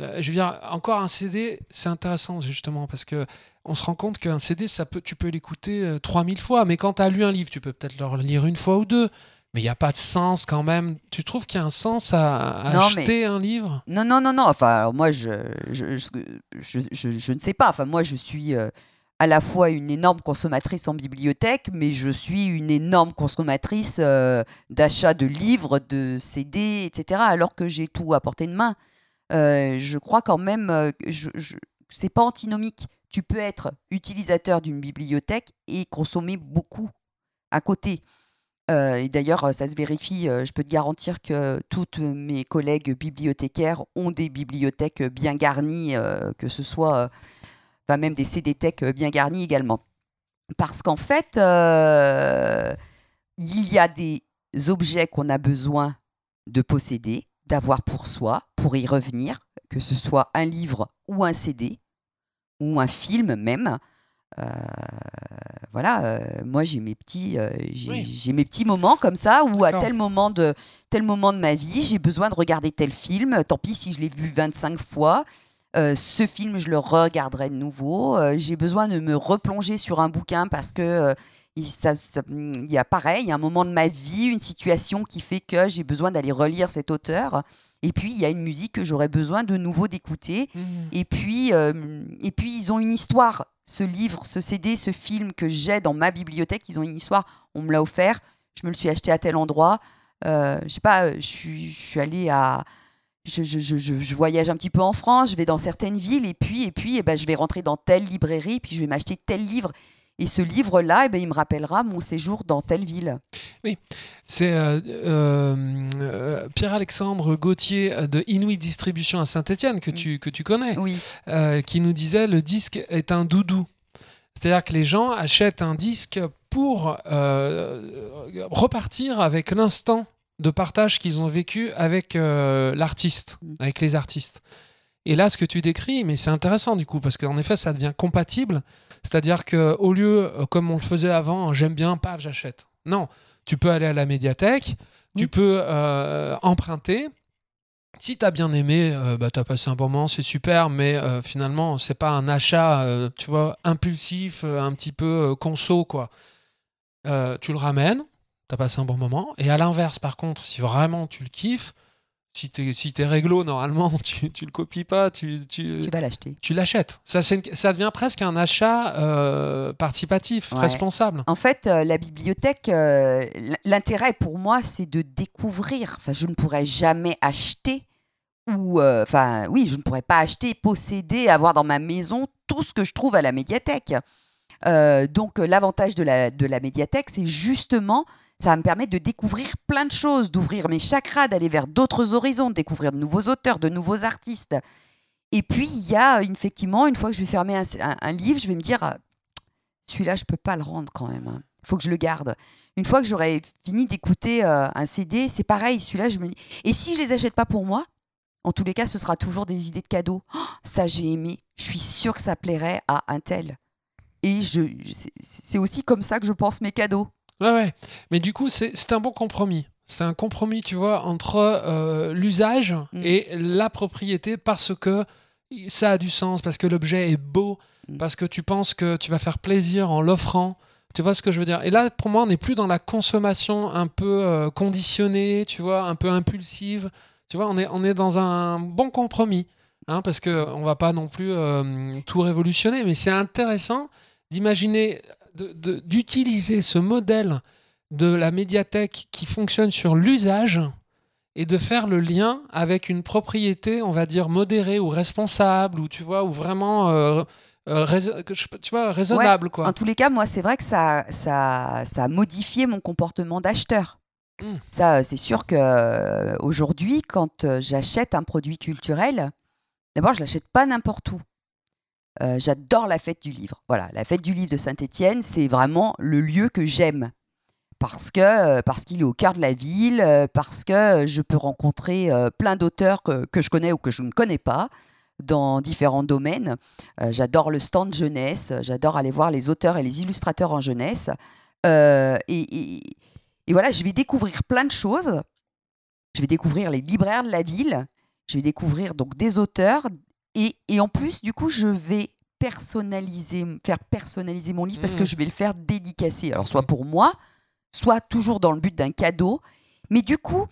Je veux dire, encore un CD, c'est intéressant justement parce que on se rend compte qu'un CD, ça peut, tu peux l'écouter 3000 fois, mais quand tu as lu un livre, tu peux peut-être le lire une fois ou deux. Mais il n'y a pas de sens quand même. Tu trouves qu'il y a un sens à, à non, acheter mais... un livre? Non, non, non, non. Enfin, moi, je je, je, je, je, ne sais pas. Enfin, moi, je suis euh, à la fois une énorme consommatrice en bibliothèque, mais je suis une énorme consommatrice euh, d'achat de livres, de CD, etc. Alors que j'ai tout à portée de main. Euh, je crois quand même que je, je, c'est pas antinomique. Tu peux être utilisateur d'une bibliothèque et consommer beaucoup à côté. Euh, et d'ailleurs, ça se vérifie. Euh, je peux te garantir que toutes mes collègues bibliothécaires ont des bibliothèques bien garnies, euh, que ce soit, même des CD-tech bien garnies également. Parce qu'en fait, il y a des objets qu'on a besoin de posséder, d'avoir pour soi, pour y revenir, que ce soit un livre ou un CD, ou un film même. Euh, voilà, euh, moi j'ai mes petits, euh, j'ai oui. mes petits moments comme ça où à tel moment de tel moment de ma vie, j'ai besoin de regarder tel film. Tant pis si je l'ai vu 25 fois. Ce film, je le regarderai de nouveau. J'ai besoin de me replonger sur un bouquin parce que il, ça, ça, il, y a pareil, un moment de ma vie, une situation qui fait que j'ai besoin d'aller relire cet auteur. Et puis, il y a une musique que j'aurais besoin de nouveau d'écouter. Mmh. Et, puis, et puis, ils ont une histoire ce livre, ce CD, ce film que j'ai dans ma bibliothèque, ils ont une histoire, on me l'a offert, je me le suis acheté à tel endroit. Euh, je sais pas, je suis, je suis allée à. Je, je, je, je, voyage un petit peu en France, je vais dans certaines villes et puis, et puis eh ben, je vais rentrer dans telle librairie, puis je vais m'acheter tel livre. Et ce livre-là, eh ben, il me rappellera mon séjour dans telle ville. Oui, c'est euh, euh, Pierre-Alexandre Gauthier de Inuit Distribution à Saint-Etienne, que, tu, que tu connais, oui. euh, qui nous disait le disque est un doudou. C'est-à-dire que les gens achètent un disque pour repartir avec l'instant de partage qu'ils ont vécu avec l'artiste, avec les artistes. Et là, ce que tu décris, mais c'est intéressant du coup, parce qu'en effet, ça devient compatible. C'est-à-dire qu'au lieu, euh, comme on le faisait avant, j'aime bien, paf, j'achète. Non, tu peux aller à la médiathèque, oui. tu peux euh, emprunter. Si tu as bien aimé, euh, bah, tu as passé un bon moment, c'est super, mais euh, finalement, c'est pas un achat, tu vois, impulsif, un petit peu conso, quoi. tu le ramènes, tu as passé un bon moment. Et à l'inverse, par contre, si vraiment tu le kiffes, si tu es, si es réglo, normalement, tu, tu le copies pas, tu, tu, Tu vas l'acheter. tu l'achètes. Ça, une- ça devient presque un achat euh, participatif, Ouais. responsable. En fait, euh, la bibliothèque, euh, l'intérêt pour moi, c'est de découvrir. Enfin, je ne pourrais jamais acheter ou, enfin, oui, je ne pourrais pas acheter, posséder, avoir dans ma maison tout ce que je trouve à la médiathèque. Donc, l'avantage de la, de la médiathèque, c'est justement, ça va me permettre de découvrir plein de choses, d'ouvrir mes chakras, d'aller vers d'autres horizons, de découvrir de nouveaux auteurs, de nouveaux artistes. Et puis, il y a effectivement, une fois que je vais fermer un, livre, je vais me dire, ah, celui-là, je peux pas le rendre quand même. Il faut que je le garde. Une fois que j'aurai fini d'écouter euh, un CD, c'est pareil, celui-là, je me dis. Et si je les achète pas pour moi, en tous les cas, ce sera toujours des idées de cadeaux. Oh, ça, j'ai aimé. Je suis sûre que ça plairait à un tel. Et je, c'est aussi comme ça que je pense mes cadeaux. Ouais, ouais. Mais du coup, c'est un bon compromis. C'est un compromis, tu vois, entre euh, l'usage Mm. et la propriété parce que ça a du sens, parce que l'objet est beau, Mm. parce que tu penses que tu vas faire plaisir en l'offrant. Tu vois ce que je veux dire? Et là, pour moi, on n'est plus dans la consommation un peu euh, conditionnée, tu vois, un peu impulsive. Tu vois, on est, on est dans un bon compromis. Hein, parce qu'on ne va pas non plus euh, tout révolutionner, mais c'est intéressant d'imaginer, d'utiliser ce modèle de la médiathèque qui fonctionne sur l'usage et de faire le lien avec une propriété, on va dire, modérée ou responsable, ou tu vois, ou vraiment euh, euh, tu vois, raisonnable. Quoi. En tous les cas, moi, c'est vrai que ça, ça, ça a modifié mon comportement d'acheteur. Mm. Ça, c'est sûr que euh, aujourd'hui, quand euh, j'achète un produit culturel, d'abord, je l'achète pas n'importe où. Euh, J'adore la fête du livre. Voilà, la fête du livre de Saint-Étienne, c'est vraiment le lieu que j'aime parce que euh, parce qu'il est au cœur de la ville, euh, parce que je peux rencontrer plein d'auteurs que, que je connais ou que je ne connais pas dans différents domaines. J'adore le stand jeunesse, j'adore aller voir les auteurs et les illustrateurs en jeunesse. Et, et- et voilà, je vais découvrir plein de choses. Je vais découvrir les libraires de la ville, je vais découvrir donc des auteurs. Et, et en plus, du coup, je vais personnaliser, faire personnaliser mon livre parce que Mm. je vais le faire dédicacer. Alors, soit Mm. pour moi, soit toujours dans le but d'un cadeau. Mais du coup,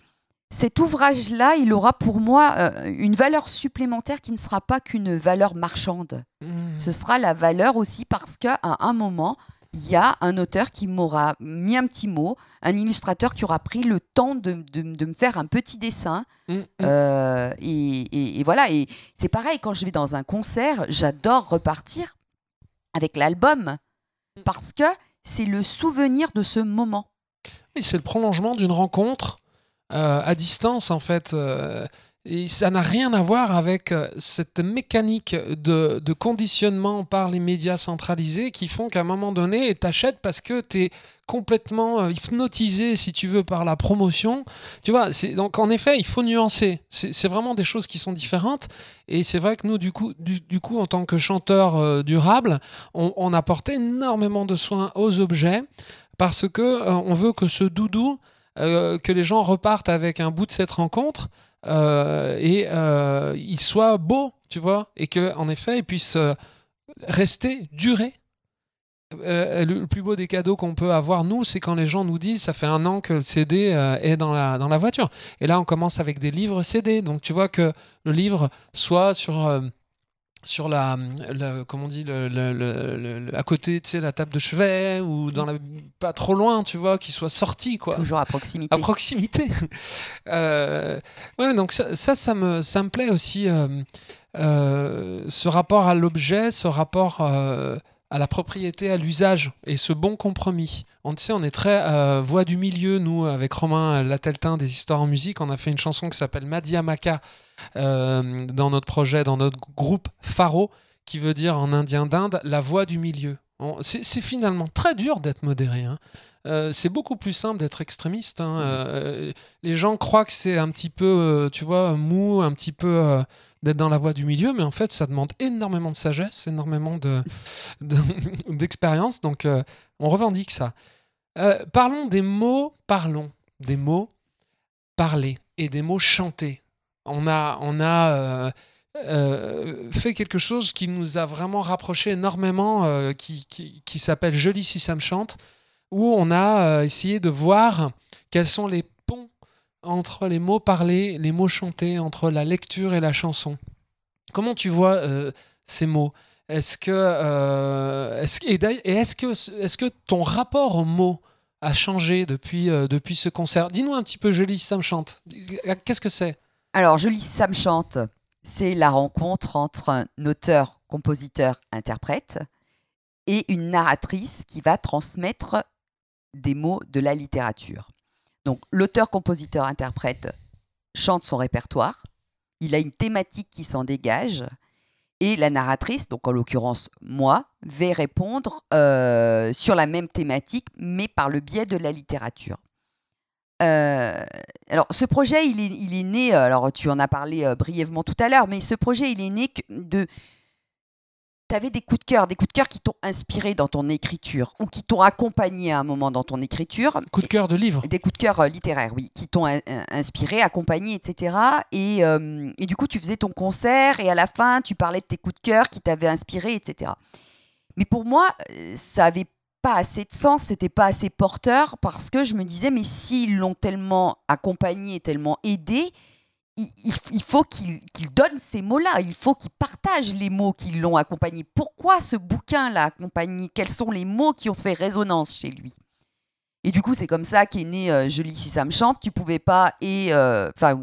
cet ouvrage-là, il aura pour moi euh, une valeur supplémentaire qui ne sera pas qu'une valeur marchande. Mm. Ce sera la valeur aussi parce qu'à un moment, il y a un auteur qui m'aura mis un petit mot, un illustrateur qui aura pris le temps de, de- de me faire un petit dessin. Mm, mm. Euh, et, et- et voilà, et c'est pareil, quand je vais dans un concert, j'adore repartir avec l'album parce que c'est le souvenir de ce moment. Et c'est le prolongement d'une rencontre euh, à distance, en fait. euh, et ça n'a rien à voir avec euh, cette mécanique de, conditionnement par les médias centralisés qui font qu'à un moment donné, t'achètes parce que tu es complètement euh, hypnotisé, si tu veux, par la promotion. Tu vois, donc en effet, il faut nuancer. C'est vraiment des choses qui sont différentes. Et c'est vrai que nous, du coup, du, coup en tant que chanteurs euh, durables, on, apporte énormément de soins aux objets parce que on veut que ce doudou, que les gens repartent avec un bout de cette rencontre euh, et euh, il soit beau, tu vois, et que en effet, il puisse euh, rester, durer. Euh, le plus beau des cadeaux qu'on peut avoir, nous, c'est quand les gens nous disent ça fait un an que le CD est dans la, dans la voiture. Et là, on commence avec des livres CD. Donc, tu vois que le livre soit sur, sur la, la- comment on dit, le, le- le- le- le- à côté, tu sais, la table de chevet ou dans la, pas trop loin, tu vois, qu'il soit sorti, quoi. Toujours à proximité. À proximité. Euh, ouais, donc ça, ça, ça me, ça me plaît aussi, euh, euh, ce rapport à l'objet, ce rapport à la propriété, à l'usage, et ce bon compromis. On sait, on est très euh, voix du milieu, nous, avec Romain Lateltin des Histoires en musique, on a fait une chanson qui s'appelle Madhyamaka euh, dans notre projet, dans notre groupe Faro, qui veut dire en indien d'Inde la voix du milieu. C'est finalement très dur d'être modéré. hein. Euh, c'est beaucoup plus simple d'être extrémiste. hein. Euh, les gens croient que c'est un petit peu, euh, tu vois, mou, un petit peu d'être dans la voie du milieu, mais en fait, ça demande énormément de sagesse, énormément de- de- d'expérience. Donc, on revendique ça. Parlons des mots, parlons des mots parlés et des mots chantés. On a, on a euh, euh, fait quelque chose qui nous a vraiment rapproché énormément, euh, qui, qui, qui s'appelle Joli si ça me chante, où on a essayé de voir quels sont les ponts entre les mots parlés, les mots chantés, entre la lecture et la chanson. Comment tu vois ces mots? Est-ce que, est-ce, et, est-ce que, est-ce que ton rapport aux mots a changé depuis, depuis ce concert? Dis-nous un petit peu, Jolie Sam chante. Qu'est-ce que c'est? Alors, Jolie Sam chante, c'est la rencontre entre un auteur, compositeur, interprète et une narratrice qui va transmettre des mots de la littérature. Donc l'auteur, compositeur, interprète chante son répertoire, il a une thématique qui s'en dégage, et la narratrice, donc en l'occurrence moi, vais répondre euh, sur la même thématique, mais par le biais de la littérature. Euh, alors, ce projet, il est, il est, né, alors tu en as parlé euh, brièvement tout à l'heure, mais ce projet, il est né de, tu avais des coups de cœur, des coups de cœur qui t'ont inspiré dans ton écriture ou qui t'ont accompagné à un moment dans ton écriture. Coups de cœur de livres Des coups de cœur euh, littéraires, oui, qui t'ont inspiré, accompagné, etc. Et, euh, et, du coup, tu faisais ton concert et à la fin, tu parlais de tes coups de cœur qui t'avaient inspiré, etc. Mais pour moi, ça avait pas assez de sens, c'était pas assez porteur parce que je me disais, mais s'ils l'ont tellement accompagné, tellement aidé, il, faut qu'il donne ces mots-là, il faut qu'il partage les mots qui l'ont accompagné. Pourquoi ce bouquin l'a accompagné? Quels sont les mots qui ont fait résonance chez lui? Et du coup, c'est comme ça qu'est né euh, Je lis si ça me chante. Tu pouvais pas, et euh, enfin,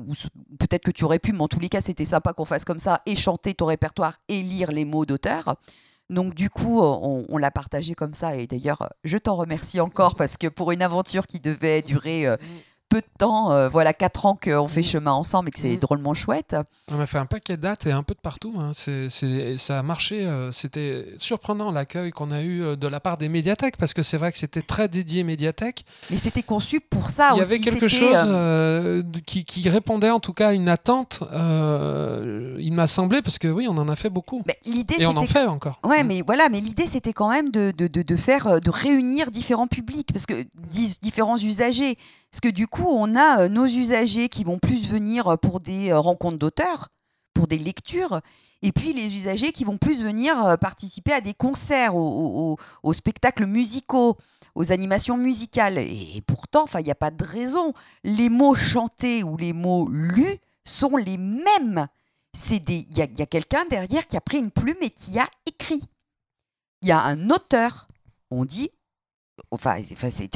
peut-être que tu aurais pu, mais en tous les cas, c'était sympa qu'on fasse comme ça, et chanter ton répertoire et lire les mots d'auteur. Donc du coup, on, on l'a partagé comme ça. Et d'ailleurs, je t'en remercie encore parce que pour une aventure qui devait durer euh, peu de temps, euh, voilà, quatre ans qu'on fait mm. chemin ensemble et que c'est mm. drôlement chouette. On a fait un paquet de dates et un peu de partout. Hein. C'est, ça a marché. Euh, c'était surprenant l'accueil qu'on a eu euh, de la part des médiathèques parce que c'est vrai que c'était très dédié médiathèque. Mais c'était conçu pour ça Il y avait quelque chose qui, qui, répondait en tout cas à une attente. il m'a semblé parce que oui, on en a fait beaucoup. Mais l'idée, et on en fait encore. Ouais, mm. mais voilà, mais l'idée c'était quand même de, de, de, de, faire, de réunir différents publics parce que différents usagers. Parce que du coup, on a euh, nos usagers qui vont plus venir euh, pour des euh, rencontres d'auteurs, pour des lectures, et puis les usagers qui vont plus venir participer à des concerts, aux, spectacles musicaux, aux animations musicales. Et, pourtant, il n'y a pas de raison. Les mots chantés ou les mots lus sont les mêmes. Il y a, a quelqu'un derrière qui a pris une plume et qui a écrit. Il y a un auteur. On dit enfin, c'est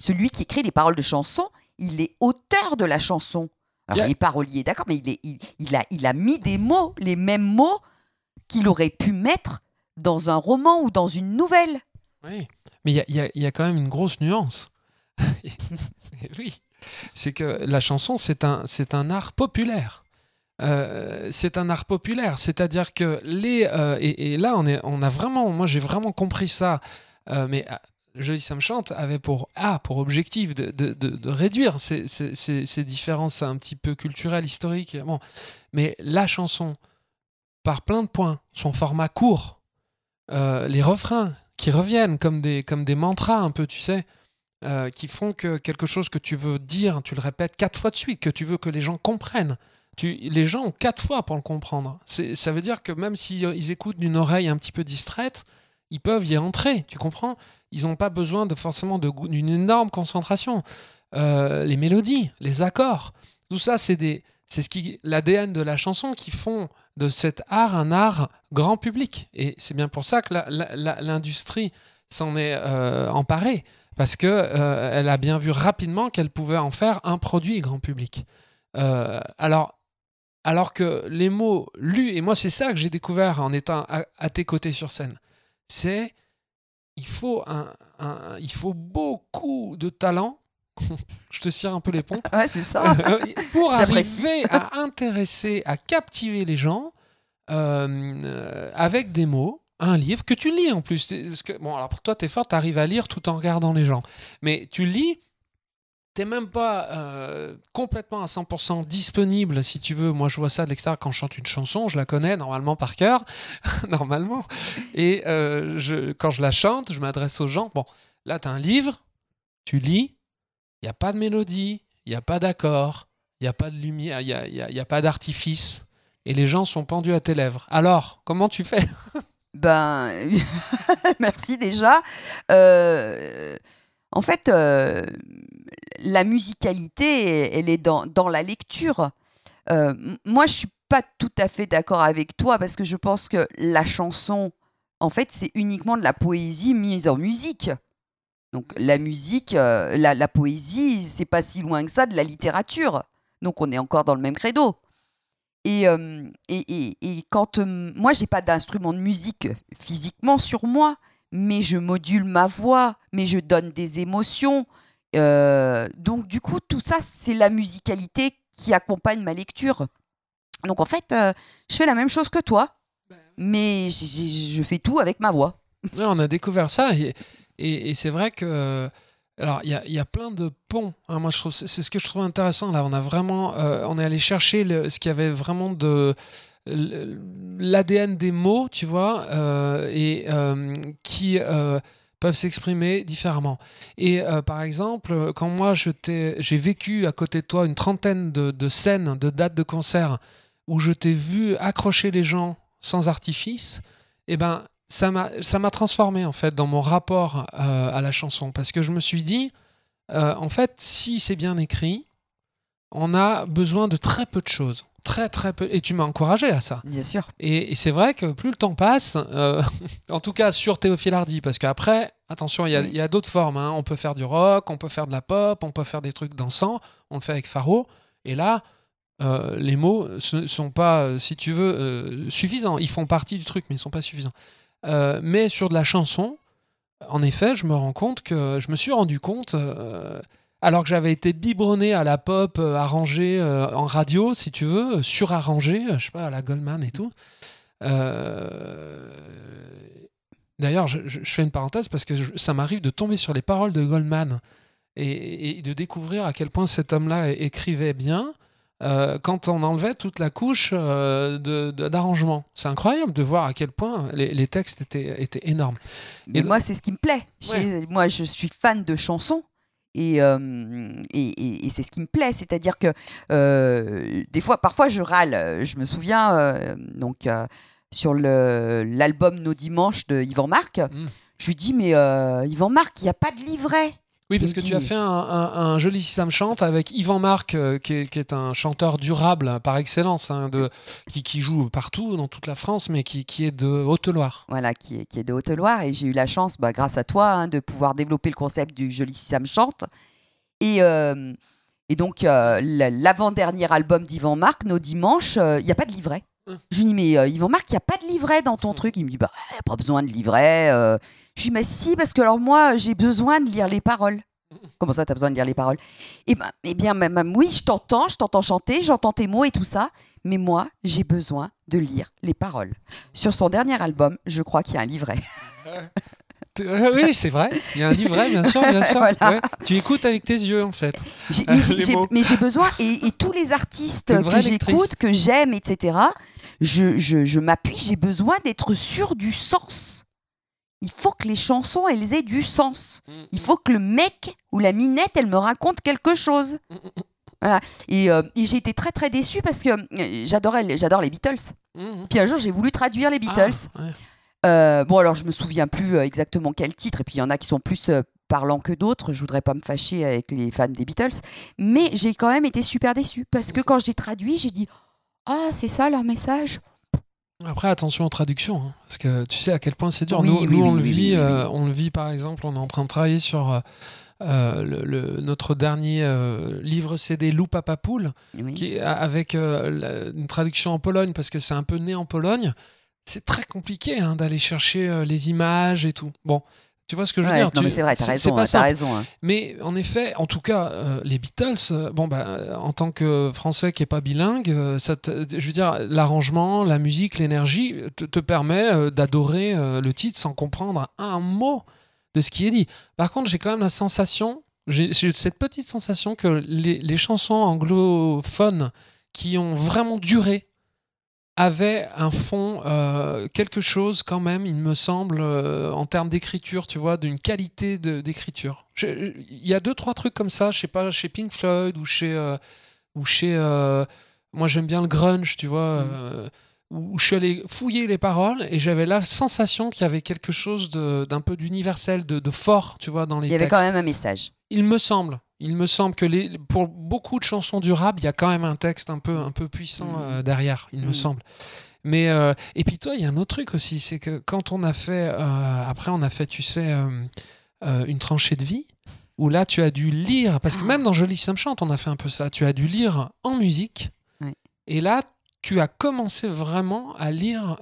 celui qui écrit les paroles de chansons, il est auteur de la chanson. Alors, il est parolier, d'accord, mais il, est, il, a, il a mis des mots, les mêmes mots qu'il aurait pu mettre dans un roman ou dans une nouvelle. Oui, mais il y a, y a, quand même une grosse nuance. oui, c'est que la chanson, c'est un, c'est un art populaire. Euh, c'est un art populaire, c'est-à-dire que les euh, et, là on est on a vraiment moi j'ai vraiment compris ça euh, mais Joli Sam Chante avait pour, ah, pour objectif de, de, de, réduire ces, ces, ces, différences un petit peu culturelles, historiques. Bon. Mais la chanson, par plein de points, son format court, euh, les refrains qui reviennent comme des, comme des mantras un peu, tu sais, euh, qui font que quelque chose que tu veux dire, tu le répètes quatre fois de suite, que tu veux que les gens comprennent. Tu, les gens ont quatre fois pour le comprendre. Ça veut dire que même s'ils ils écoutent d'une oreille un petit peu distraite, ils peuvent y entrer, tu comprends? Ils n'ont pas besoin de forcément d'une énorme concentration. Euh, les mélodies, les accords, tout ça, c'est des, c'est ce qui, l'ADN de la chanson qui font de cet art un art grand public. Et c'est bien pour ça que l'industrie s'en est euh, emparée, parce que euh, elle a bien vu rapidement qu'elle pouvait en faire un produit grand public. alors, alors que les mots lus, et moi c'est ça que j'ai découvert en étant à tes côtés sur scène, c'est il faut un, il faut beaucoup de talent. Je te cire un peu les pompes. Ouais, c'est ça. pour arriver à intéresser, à captiver les gens euh, avec des mots, un livre que tu lis en plus. Parce que, bon, alors pour toi, tu es fort, tu arrives à lire tout en regardant les gens. Mais tu lis t'es même pas euh, complètement à 100% disponible si tu veux. Moi, je vois ça de l'extérieur quand je chante une chanson, je la connais normalement par cœur, normalement. Et euh, quand je la chante, je m'adresse aux gens. Bon, là, tu as un livre, tu lis, il n'y a pas de mélodie, il n'y a pas d'accord, il n'y a pas de lumière, il n'y a, y a, pas d'artifice. Et les gens sont pendus à tes lèvres. Alors, comment tu fais? Ben, merci déjà. Euh en fait, euh, la musicalité, elle est dans, dans la lecture. Euh, moi, je suis pas tout à fait d'accord avec toi parce que je pense que la chanson, en fait, c'est uniquement de la poésie mise en musique. Donc la musique, euh, la, la poésie, c'est pas si loin que ça de la littérature. Donc on est encore dans le même credo. Et, euh, et, et, et quand euh, moi, j'ai pas d'instrument de musique physiquement sur moi, mais je module ma voix, mais je donne des émotions. Euh, donc du coup, tout ça, c'est la musicalité qui accompagne ma lecture. Donc en fait, euh, je fais la même chose que toi, mais je fais tout avec ma voix. On a découvert ça et, c'est vrai que alors il y a, plein de ponts. hein. moi, c'est ce que je trouve intéressant là. On a vraiment, euh, on est allé chercher ce qu'il y avait vraiment de l'ADN des mots, tu vois, euh, et euh, qui euh, peuvent s'exprimer différemment. Et par exemple, quand moi j'ai vécu à côté de toi une trentaine de, de scènes, de dates de concert où je t'ai vu accrocher les gens sans artifice, eh ben ça m'a transformé en fait dans mon rapport à la chanson parce que je me suis dit en fait si c'est bien écrit on a besoin de très peu de choses très très peu et tu m'as encouragé à ça Bien sûr. et, et c'est vrai que plus le temps passe euh, en tout cas sur Théophile Hardy parce qu'après attention il y a, Oui. d'autres formes hein. on peut faire du rock on peut faire de la pop on peut faire des trucs dansants on le fait avec Faro et là euh, les mots ne sont pas, euh, si tu veux, euh, suffisants. Ils font partie du truc, mais ils ne sont pas suffisants. Mais sur de la chanson, en effet, je me rends compte que je me suis rendu compte, alors que j'avais été biberonné à la pop euh, arrangée euh, en radio, si tu veux, surarrangée, euh, je sais pas, à la Goldman et tout. Euh, D'ailleurs, je, fais une parenthèse parce que je- ça m'arrive de tomber sur les paroles de Goldman et, et de découvrir à quel point cet homme-là écrivait bien euh, quand on enlevait toute la couche euh, d'arrangement. C'est incroyable de voir à quel point les, les textes étaient, étaient énormes. Mais Et- moi, c'est ce qui me plaît. Moi, je suis fan de chansons. Et, euh, et, et- et c'est ce qui me plaît, c'est-à-dire que euh, des fois, parfois, je râle. Je me souviens euh, donc sur le- l'album Nos dimanches de Yvan Marc, Mm. je lui dis mais euh, Yvan Marc, il n'y a pas de livret. Oui, parce que me tu as fait un, un- un joli Sam chante avec Yvan Marc, euh, qui, est, qui est un chanteur durable hein, par excellence, hein, de, qui, qui joue partout dans toute la France, mais qui, qui est de Haute-Loire. Voilà, qui est, qui est de Haute-Loire. Et j'ai eu la chance, bah, grâce à toi, hein, de pouvoir développer le concept du Joli si ça me chante. Et, euh, et donc, euh, la- l'avant-dernier album d'Yvan Marc, Nos Dimanches, il n'y a pas de livret. Hum. Je lui dis, mais Yvan Marc, il n'y a pas de livret dans ton truc. Il me dit, bah, il n'y a pas besoin de livret. Je lui dis, mais si, parce que alors moi, j'ai besoin de lire les paroles. Comment ça, tu as besoin de lire les paroles? Eh ben, eh bien, même, oui, je t'entends, je t'entends chanter, j'entends tes mots et tout ça, mais moi, j'ai besoin de lire les paroles. Sur son dernier album, je crois qu'il y a un livret. Euh, oui, c'est vrai. Il y a un livret, bien sûr, bien sûr. Voilà. Ouais. Tu écoutes avec tes yeux, en fait. Mais j'ai- besoin, et, et tous les artistes que j'écoute, que j'aime, etc., je, je, je m'appuie, j'ai besoin d'être sûr du sens. Il faut que les chansons, elles aient du sens. Il faut que le mec ou la minette, elle me raconte quelque chose. Voilà. Et, euh, et j'ai été très très déçue parce que euh, j'adorais, j'adore les Beatles. Puis un jour, j'ai voulu traduire les Beatles. Ah, ouais. Euh, bon, alors je me souviens plus exactement quel titre, et puis il y en a qui sont plus euh, parlants que d'autres. Je voudrais pas me fâcher avec les fans des Beatles, mais j'ai quand même été super déçue parce que quand j'ai traduit, j'ai dit Ah, c'est ça leur message? Après, attention aux traductions, hein, parce que tu sais à quel point c'est dur. Oui, nous, oui, nous, on le vit, euh, on le vit par exemple. On est en train de travailler sur euh, euh, le, le- notre dernier euh, livre CD Lou Papa Poule, qui avec la- une traduction en Pologne, parce que c'est un peu né en Pologne. C'est très compliqué hein, d'aller chercher les images et tout. Bon, tu vois ce que je veux Ouais, dire non, Tu- mais c'est vrai, t'as raison. Pas hein, simple. raison. hein. Mais en effet, en tout cas, euh, les Beatles, euh, bon bah, en tant que Français qui est pas bilingue, euh, ça te- je veux dire, l'arrangement, la musique, l'énergie te, te permet euh, d'adorer le titre sans comprendre un mot de ce qui est dit. Par contre, j'ai quand même la sensation, j'ai j'ai cette petite sensation que les, les chansons anglophones qui ont vraiment duré avaient un fond, euh, quelque chose quand même, il me semble, euh, en termes d'écriture, tu vois, d'une qualité d'écriture. Il y a deux, trois trucs comme ça, je sais pas, chez Pink Floyd ou chez. euh, ou chez moi, j'aime bien le grunge, tu vois. Mm. où je suis allé fouiller les paroles et j'avais la sensation qu'il y avait quelque chose d'un peu d'universel, de, de fort, tu vois, dans les Il y avait quand même un message. Il me semble. Il me semble que les, pour beaucoup de chansons du rap, il y a quand même un texte un peu, un peu puissant Mhm. euh, derrière, il me Mhm. semble. Mais euh, et puis toi, il y a un autre truc aussi, c'est que quand on a fait, euh, après on a fait, tu sais, une tranchée de vie, où là tu as dû lire, parce que même dans Jolie Sam chante, on a fait un peu ça. Tu as dû lire en musique, Oui. et là tu as commencé vraiment à lire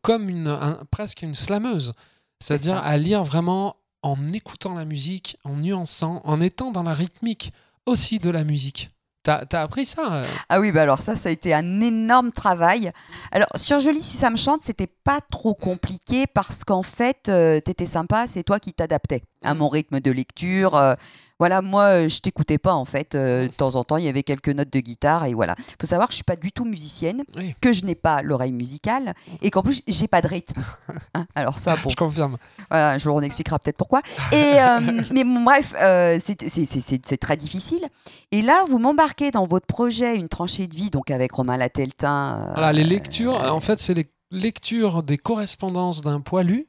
comme une, un- presque une slameuse, c'est-à-dire à lire vraiment en écoutant la musique, en nuançant, en étant dans la rythmique aussi de la musique. T'as as appris ça euh Ah oui, bah alors ça, ça a été un énorme travail. Alors, sur Jolie, si ça me chante, c'était pas trop compliqué parce qu'en fait, euh, t'étais sympa, c'est toi qui t'adaptais à mon rythme de lecture. euh, voilà, moi, euh, je t'écoutais pas en fait. euh, de temps en temps, il y avait quelques notes de guitare et voilà. faut savoir que je suis pas du tout musicienne, Oui. que je n'ai pas l'oreille musicale et qu'en plus, j'ai pas de rythme. Hein, alors ça, bon, Je confirme. voilà, un jour on expliquera peut-être pourquoi. Et, euh, mais bon, bref, euh, c'est- très difficile. Et là, vous m'embarquez dans votre projet, une tranchée de vie, donc avec Romain Lateltin. Voilà, les lectures, en fait, c'est les lectures des correspondances d'un poilu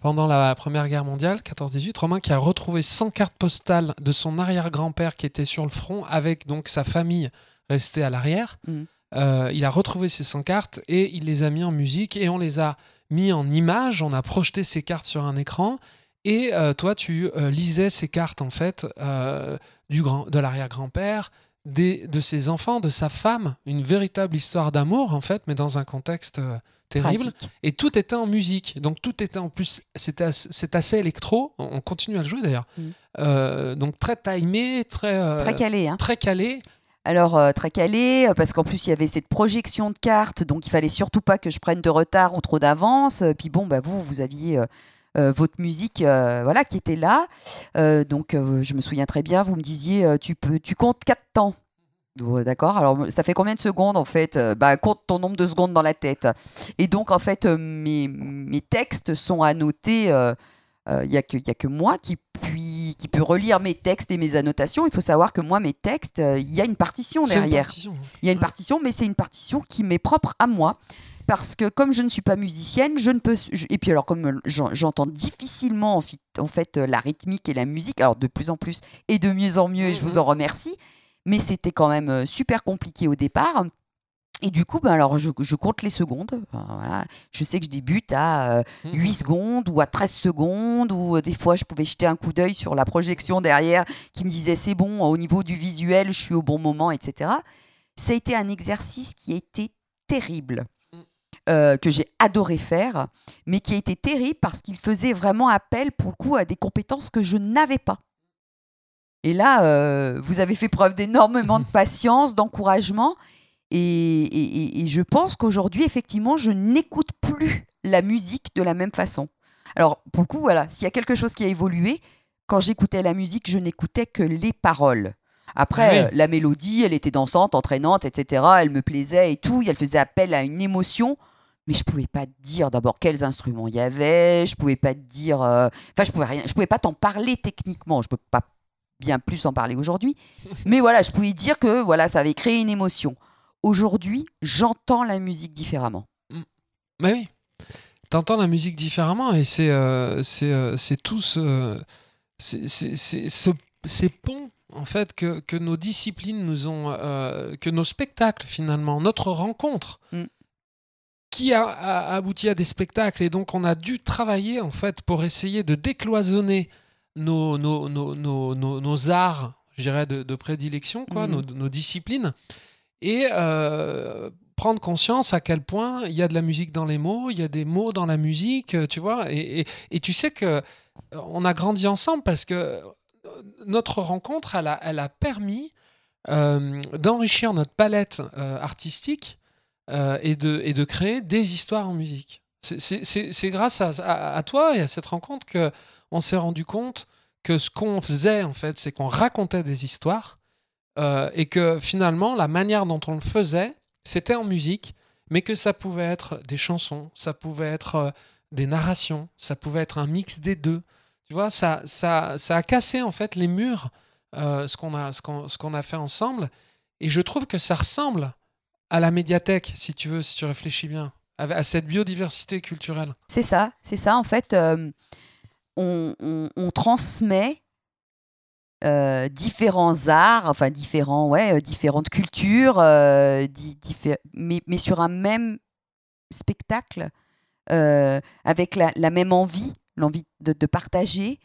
pendant la Première Guerre mondiale, 14-18. Romain qui a retrouvé 100 cartes postales de son arrière-grand-père qui était sur le front, avec donc sa famille restée à l'arrière. Mhm. Euh, il a retrouvé ces 100 cartes et il les a mis en musique et on les a mis en images. On a projeté ces cartes sur un écran. Et euh, toi, tu euh, lisais ces cartes, en fait, du grand, de l'arrière-grand-père, des, de ses enfants, de sa femme, une véritable histoire d'amour en fait, mais dans un contexte terrible. tragique. Et tout était en musique, donc tout était en plus, c'était assez électro. On on continue à le jouer d'ailleurs. Mm. Euh, donc très timé, très euh, Très calé, hein. très calé. Alors, euh, très calé, parce qu'en plus, il y avait cette projection de cartes, donc il fallait surtout pas que je prenne de retard ou trop d'avance. Puis bon, bah, vous, vous aviez euh, votre musique euh, voilà, qui était là. Euh, donc, je me souviens très bien, vous me disiez, tu, peux, tu comptes quatre temps. Ouais, D'accord, alors ça fait combien de secondes en fait Euh, bah, Compte ton nombre de secondes dans la tête. Et donc en fait, euh, mes, mes textes sont annotés. euh, il n'y a, que- y a que moi qui, puis, qui peut relire mes textes et mes annotations. Il faut savoir que moi, mes textes, euh, il y a une partition derrière. partition. Il y a une partition, mais c'est une partition qui m'est propre à moi. Parce que comme je ne suis pas musicienne, je ne peux... je- et puis alors comme euh, j'en- j'entends difficilement en, fit- en fait euh, la rythmique et la musique, alors de plus en plus et de mieux en mieux, et je vous en remercie, mais c'était quand même super compliqué au départ. Et du coup, ben alors je, je compte les secondes. Voilà. Je sais que je débute à euh, 8 secondes ou à 13 secondes, ou euh, des fois je pouvais jeter un coup d'œil sur la projection derrière qui me disait c'est bon, au niveau du visuel, je suis au bon moment, etc. Ça a été un exercice qui a été terrible, euh, que j'ai adoré faire, mais qui a été terrible parce qu'il faisait vraiment appel pour le coup à des compétences que je n'avais pas. Et là, euh, vous avez fait preuve d'énormément de patience, d'encouragement. Et, et- et- et je pense qu'aujourd'hui, effectivement, je n'écoute plus la musique de la même façon. Alors, pour le coup, voilà, s'il y a quelque chose qui a évolué, quand j'écoutais la musique, je n'écoutais que les paroles. Après, oui. euh, la mélodie, elle était dansante, entraînante, etc. Elle me plaisait et tout. Elle faisait appel à une émotion. Mais je pouvais pas te dire d'abord quels instruments il y avait. Je pouvais pas te dire. euh, Enfin, je pouvais rien. Je pouvais pas t'en parler techniquement. Je peux pas bien plus en parler aujourd'hui. Mais voilà, je pouvais dire que voilà, ça avait créé une émotion. Aujourd'hui, j'entends la musique différemment. Mais oui. T'entends la musique différemment et c'est euh, c'est euh, tout ce ce- ces ponts en fait que, que nos disciplines nous ont euh, que nos spectacles finalement notre rencontre Mm. qui a, a abouti à des spectacles et donc on a dû travailler en fait pour essayer de décloisonner nos nos, nos, nos, arts je dirais de, de prédilection quoi Mhm. nos, disciplines et euh, prendre conscience à quel point il y a de la musique dans les mots, il y a des mots dans la musique, euh, tu vois. Et, et- et tu sais que euh, on a grandi ensemble parce que notre rencontre, elle a, elle a permis euh, d'enrichir notre palette euh, artistique euh, et, de, et de créer des histoires en musique. C'est grâce à, à- à toi et à cette rencontre que on s'est rendu compte que ce qu'on faisait en fait, c'est qu'on racontait des histoires euh, et que finalement la manière dont on le faisait, c'était en musique, mais que ça pouvait être des chansons, ça pouvait être euh, des narrations, ça pouvait être un mix des deux. Tu vois, ça, ça, ça a cassé en fait les murs, euh, ce qu'on a, qu'on, qu'on a fait ensemble. Et je trouve que ça ressemble à la médiathèque, si tu veux, si tu réfléchis bien, à, cette biodiversité culturelle. C'est ça, c'est ça. En fait, on, transmet euh, différents arts, enfin différents, ouais, euh, différentes cultures, euh, mais, sur un même spectacle, avec la, même envie, l'envie de, partager,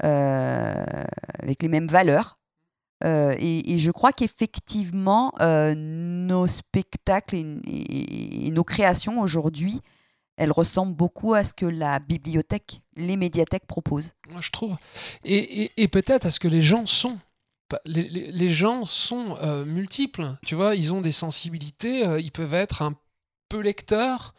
avec les mêmes valeurs. Et, je crois qu'effectivement, nos spectacles et nos créations aujourd'hui, elles ressemblent beaucoup à ce que la bibliothèque, les médiathèques proposent. Moi, je trouve. Et, et- et peut-être à ce que les gens sont. Les, les- les gens sont euh, multiples. Tu vois, ils ont des sensibilités. euh, ils peuvent être un peu lecteurs.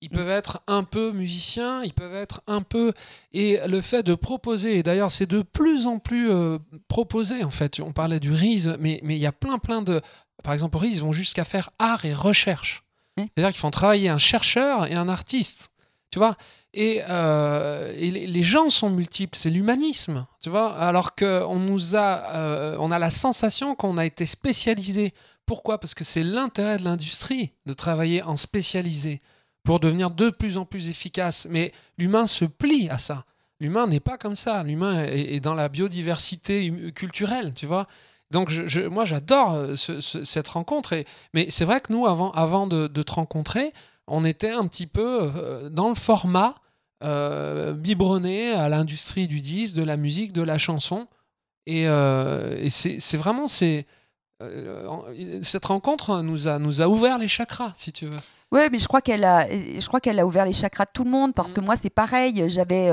Ils peuvent être un peu musiciens, ils peuvent être un peu... Et le fait de proposer, et d'ailleurs c'est de plus en plus euh, proposé en fait, on parlait du RISE, mais mais il y a plein plein de... Par exemple au RISE, ils vont jusqu'à faire art et recherche. C'est-à-dire qu'ils font travailler un chercheur et un artiste. Tu vois et, euh, les, gens sont multiples, c'est l'humanisme, tu vois. Alors qu'on nous a, euh, on a la sensation qu'on a été spécialisé. Pourquoi? Parce que c'est l'intérêt de l'industrie de travailler en spécialisé pour devenir de plus en plus efficace. Mais l'humain se plie à ça. L'humain n'est pas comme ça. L'humain est, est dans la biodiversité culturelle, tu vois. Donc je, je- moi j'adore euh, ce- ce- cette rencontre. Et, mais c'est vrai que nous, avant, avant de, de te rencontrer, on était un petit peu euh, dans le format euh, biberonné à l'industrie du disque, de la musique, de la chanson. Et, euh, et c'est vraiment c'est euh, cette rencontre nous a nous a ouvert les chakras, si tu veux. Oui, mais je crois qu'elle a, je crois qu'elle a ouvert les chakras de tout le monde parce que Mm. moi c'est pareil. J'avais,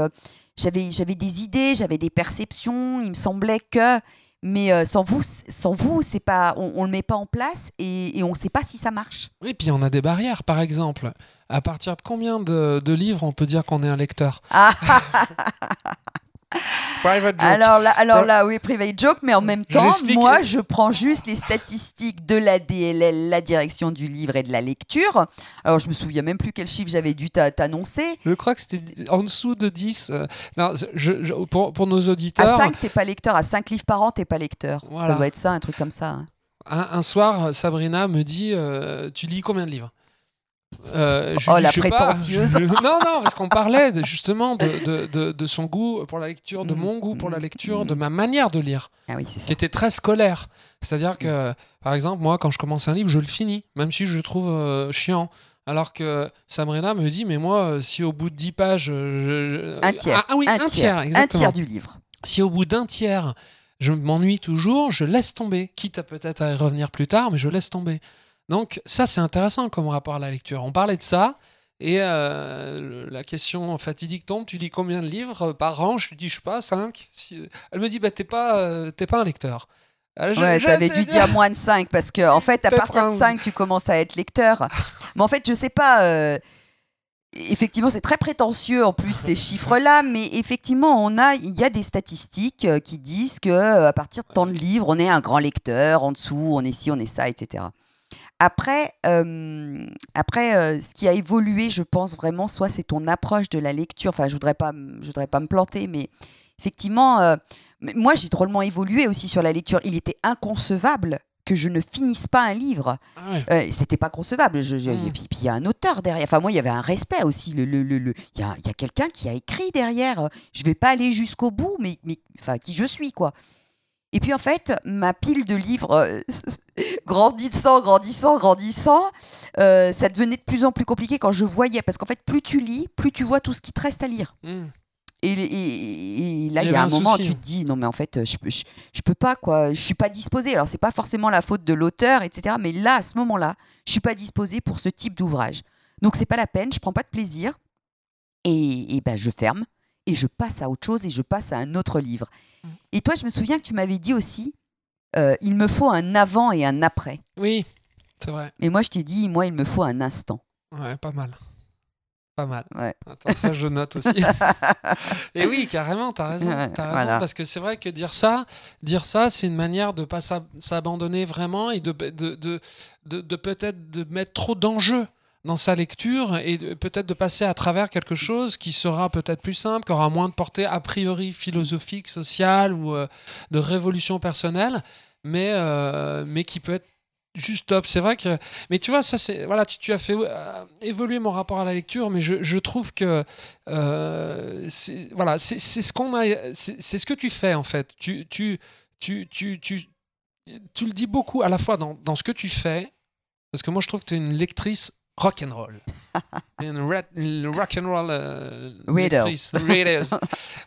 j'avais, j'avais des idées, j'avais des perceptions. Il me semblait que, mais euh, sans vous, sans vous, c'est pas, on, on le met pas en place et, et on sait pas si ça marche. Oui, puis on a des barrières. Par exemple, à partir de combien de, de livres on peut dire qu'on est un lecteur? Ah, Private joke. alors là, alors là, oui, private joke, mais en même temps, moi, je prends juste les statistiques de la DLL, la direction du livre et de la lecture. Alors, je me souviens même plus quel chiffre j'avais dû t'a- t'annoncer. Je crois que c'était en dessous de 10. euh, non, je- je- pour, pour nos À auditeurs, 5, t'es pas lecteur. À 5 livres par an, t'es pas lecteur. Voilà. Ça doit être ça, un truc comme ça. hein. un, un soir, Sabrina me dit euh, Tu lis combien de livres? Euh, je Oh, la je sais pas. prétentieuse. Je- non, non, parce qu'on parlait de- justement de, de, de- de son goût pour la lecture, de Mm. mon goût pour la Mm. lecture, de ma manière de lire, Ah oui, c'est ça. qui était très scolaire. C'est-à-dire que, par exemple, moi, quand je commence un livre, je le finis, même si je le trouve euh, chiant. Alors que Sabrina me dit, mais moi, euh, si au bout de 10 pages. je- je- Un tiers. Ah, ah oui, un, tiers, un exactement. tiers du livre. Si au bout d'un tiers, je m'ennuie toujours, je laisse tomber, quitte à peut-être à y revenir plus tard, mais je laisse tomber. Donc ça, c'est intéressant comme rapport à la lecture. On parlait de ça, et euh, la question fatidique tombe, tu lis combien de livres par an? Je lui dis, je sais pas, 5. Elle me dit, bah, t'es pas, euh, t'es pas un lecteur. Alors, je- Ouais, dû dire moins de 5 parce que en fait, à partir un- de 5, tu commences à être lecteur. Mais en fait, je sais pas. euh, Effectivement, c'est très prétentieux en plus ces chiffres-là, mais effectivement, on a, il y a des statistiques euh, qui disent que euh, à partir de tant de livres, on est un grand lecteur. En dessous, on est ci, on est ça, etc. Après, euh, après euh, ce qui a évolué, je pense vraiment, soit c'est ton approche de la lecture. Enfin, je voudrais pas, m- je voudrais pas me planter, mais effectivement, euh, moi, j'ai drôlement évolué aussi sur la lecture. Il était inconcevable que je ne finisse pas un livre. Ah ouais. Euh, C'était pas concevable. Je, je- Mm. Et puis puis il y a un auteur derrière. Enfin, moi, il y avait un respect aussi. Le, le, le- le- Il y a, il y a quelqu'un qui a écrit derrière. Je vais pas aller jusqu'au bout, mais, mais enfin, qui je suis, quoi. Et puis en fait, ma pile de livres euh, grandissant, grandissant, grandissant, euh, ça devenait de plus en plus compliqué quand je voyais. Parce qu'en fait, plus tu lis, plus tu vois tout ce qui te reste à lire. Hmm. Et, et- et là, Il y a un moment, souci, tu hein. te dis, non, mais en fait, je, je, je peux pas, quoi. Je suis pas disposée. Alors, c'est pas forcément la faute de l'auteur, etc. Mais là, à ce moment-là, je suis pas disposée pour ce type d'ouvrage. Donc, c'est pas la peine, je prends pas de plaisir. Et, et ben, je ferme et je passe à autre chose et je passe à un autre livre. Mm. Et toi, je me souviens que tu m'avais dit aussi, euh, il me faut un avant et un après. Oui, c'est vrai. Mais moi, je t'ai dit, moi, il me faut un instant. Ouais, pas mal. Pas mal. Ouais. Attends, ça je note aussi. Et oui, carrément, t'as raison. T'as raison voilà. Parce que c'est vrai que dire ça, dire ça, c'est une manière de pas s'ab- s'abandonner vraiment et de, de, de, de, de peut-être de mettre trop d'enjeux dans sa lecture et peut-être de passer à travers quelque chose qui sera peut-être plus simple, qui aura moins de portée a priori philosophique, sociale ou euh, de révolution personnelle, mais, euh, mais qui peut être juste top. C'est vrai que, mais tu vois, ça c'est voilà, tu, as fait euh, évoluer mon rapport à la lecture, mais je, trouve que voilà, c'est ce qu'on a, c'est ce que tu fais en fait. Tu tu tu tu tu, tu le dis beaucoup à la fois dans, dans ce que tu fais, parce que moi je trouve que tu es une lectrice rock and roll, une, ra- une rock and roll euh,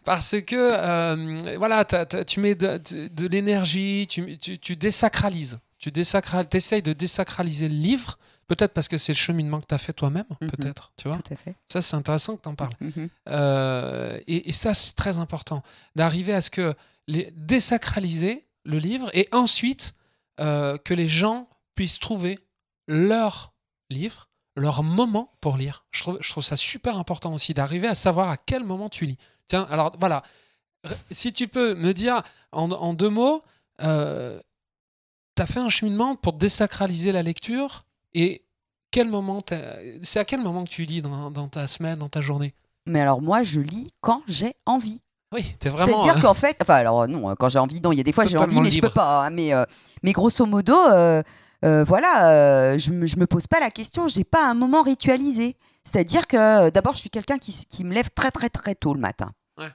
parce que euh, voilà, tu mets de, de- de l'énergie, tu, tu, tu désacralises. Tu désacral, essayes de désacraliser le livre, peut-être parce que c'est le cheminement que tu as fait toi-même, Mhm. peut-être, tu vois. Tout à fait. Ça, c'est intéressant que tu en parles. Mhm. Euh, et, et ça, c'est très important, d'arriver à ce que les, désacraliser le livre et ensuite euh, que les gens puissent trouver leur livre, leur moment pour lire. Je trouve, je trouve ça super important aussi d'arriver à savoir à quel moment tu lis. Tiens, alors voilà, si tu peux me dire en, en deux mots, euh, tu as fait un cheminement pour désacraliser la lecture et quel moment c'est à quel moment que tu lis dans, dans ta semaine, dans ta journée? Mais alors moi, je lis quand j'ai envie. Oui, t'es vraiment. C'est-à-dire euh, qu'en fait, enfin alors non, quand j'ai envie, non, il y a des fois j'ai envie, mais je libre. peux pas. hein, mais, euh, mais grosso modo, euh, euh, voilà, euh, je, me, je me pose pas la question, j'ai pas un moment ritualisé. C'est-à-dire que d'abord, je suis quelqu'un qui, qui me lève très très très tôt le matin. Ouais.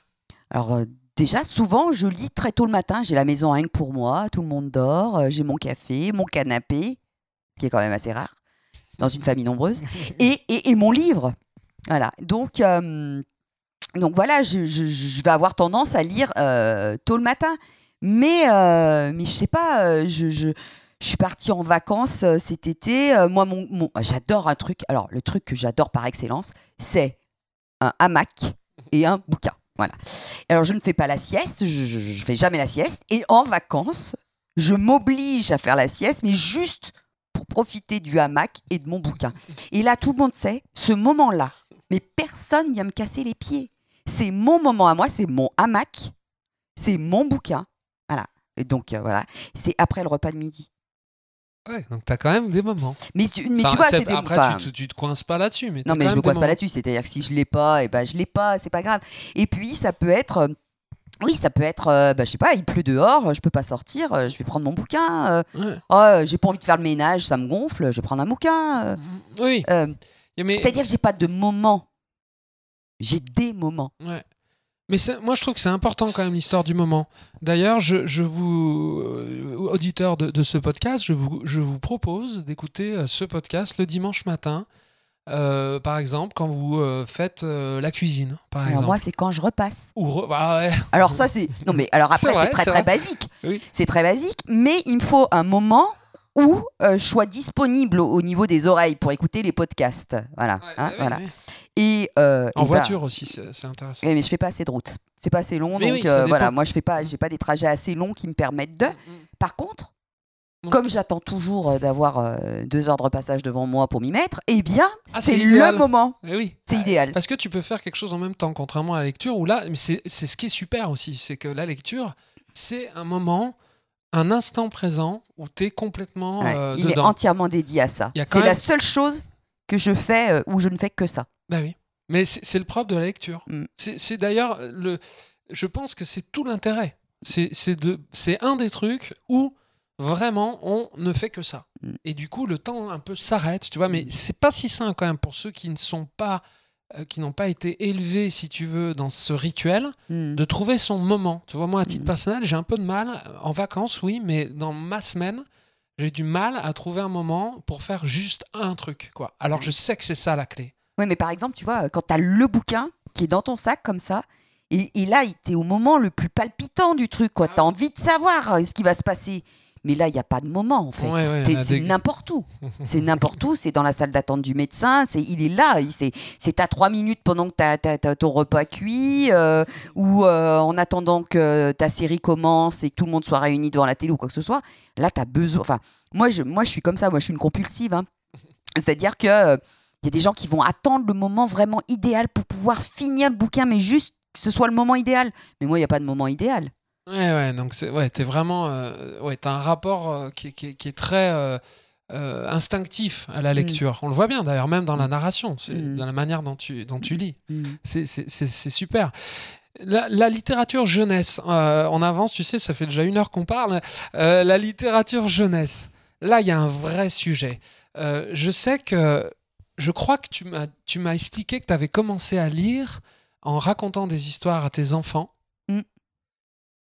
Alors euh, déjà, souvent, je lis très tôt le matin. J'ai la maison rien que pour moi, tout le monde dort, j'ai mon café, mon canapé, ce qui est quand même assez rare dans une famille nombreuse, et, et, et mon livre. Voilà. Donc, euh, donc voilà, je, je- je vais avoir tendance à lire tôt le matin. Mais, mais je sais pas, je, je, je suis partie en vacances euh, cet été. Euh, moi, mon, j'adore un truc. Alors, le truc que j'adore par excellence, c'est un hamac et un bouquin. Voilà. Alors, je ne fais pas la sieste, je, je fais jamais la sieste. Et en vacances, je m'oblige à faire la sieste, mais juste pour profiter du hamac et de mon bouquin. Et là, tout le monde sait, ce moment-là, mais personne vient me casser les pieds. C'est mon moment à moi, c'est mon hamac, c'est mon bouquin. Voilà. Et donc, euh, voilà. C'est après le repas de midi. Ouais, donc t'as quand même des moments. Mais tu, mais Ça- tu vois, c'est- des après, enfin, tu, te- tu te coinces pas là-dessus. Mais Non, mais je me coince pas là-dessus. C'est-à-dire que si je l'ai pas, et ben je l'ai pas, c'est pas grave. Et puis, ça peut être. euh, Oui, ça peut être, euh, bah, je sais pas, il pleut dehors, je peux pas sortir, euh, je vais prendre mon bouquin. euh, Ouais. oh, j'ai pas envie de faire le ménage, ça me gonfle, je vais prendre un bouquin. Oui, mais, C'est-à-dire que j'ai pas de moment. J'ai des moments. ouais. Mais moi je trouve que c'est important quand même l'histoire du moment. D'ailleurs, je, je vous, euh, auditeurs de, de ce podcast, je vous, je vous propose d'écouter euh, ce podcast le dimanche matin. euh, par exemple, quand vous euh, faites euh, la cuisine, par Alors exemple. moi, c'est quand je repasse. Ou re- ah ouais. Alors ça, c'est... Non, mais alors après, c'est très très vrai. basique. Oui. C'est très basique, mais il me faut un moment où je sois disponible au, au niveau des oreilles pour écouter les podcasts. Voilà. Ouais, hein, voilà. ouais. Et, euh, En et ben- voiture aussi, c'est intéressant. Oui, mais je fais pas assez de route. C'est pas assez long, Mais donc oui, euh, voilà. Moi, je fais pas, j'ai pas des trajets assez longs qui me permettent de. Mm, mm. Par contre, comme j'attends toujours euh, d'avoir euh, deux heures de repassage devant moi pour m'y mettre, eh bien, Ah, c'est le moment. Eh oui. C'est idéal. Parce que tu peux faire quelque chose en même temps, contrairement à la lecture, où là, c'est ce qui est super aussi, c'est que la lecture, c'est un moment, un instant présent où tu es complètement Ouais, euh, il est entièrement dédié à ça. C'est la même- seule chose que je fais euh, où je ne fais que ça. Bah oui. Mais c'est le propre de la lecture. Mm. C'est d'ailleurs le. Je pense que c'est tout l'intérêt. C'est c'est de- c'est un des trucs où vraiment on ne fait que ça. Mm. Et du coup, le temps un peu s'arrête, tu vois. Mais c'est pas si simple quand même pour ceux qui ne sont pas, euh, qui n'ont pas été élevés, si tu veux, dans ce rituel, Mm. de trouver son moment. Tu vois, moi, à titre Mm. personnel, j'ai un peu de mal en vacances, oui, mais dans ma semaine. J'ai du mal à trouver un moment pour faire juste un truc, quoi. Alors je sais que c'est ça la clé. Ouais, mais par exemple, tu vois, quand tu as le bouquin qui est dans ton sac comme ça, et, et là, tu es au moment le plus palpitant du truc, quoi. Ah Tu as envie de savoir euh, ce qui va se passer. Mais là, il n'y a pas de moment, en fait. Ouais, ouais, c'est n'importe où. C'est n'importe où. C'est dans la salle d'attente du médecin. C'est, il est là. C'est, à trois minutes pendant que tu as, ton repas cuit euh, ou euh, en attendant que ta série commence et que tout le monde soit réuni devant la télé ou quoi que ce soit. Là, tu as besoin. Enfin, moi je, moi, je suis comme ça. Moi, je suis une compulsive. hein. C'est-à-dire que euh, y a des gens qui vont attendre le moment vraiment idéal pour pouvoir finir le bouquin, mais juste que ce soit le moment idéal. Mais moi, il n'y a pas de moment idéal. Ouais, ouais, donc c'est, ouais, t'es vraiment, euh, ouais, t'as un rapport euh, qui, est- qui est- qui est très euh, instinctif à la lecture. On le voit bien d'ailleurs, même dans la narration, c'est Mm. dans la manière dont tu, dont tu lis. C'est, c'est, c'est- c'est super. La, la littérature jeunesse, on avance, tu sais, ça fait déjà une heure qu'on parle. La littérature jeunesse. là, il y a un vrai sujet. Je sais que, je crois que tu m'as, tu m'as expliqué que tu avais commencé à lire en racontant des histoires à tes enfants. Mm.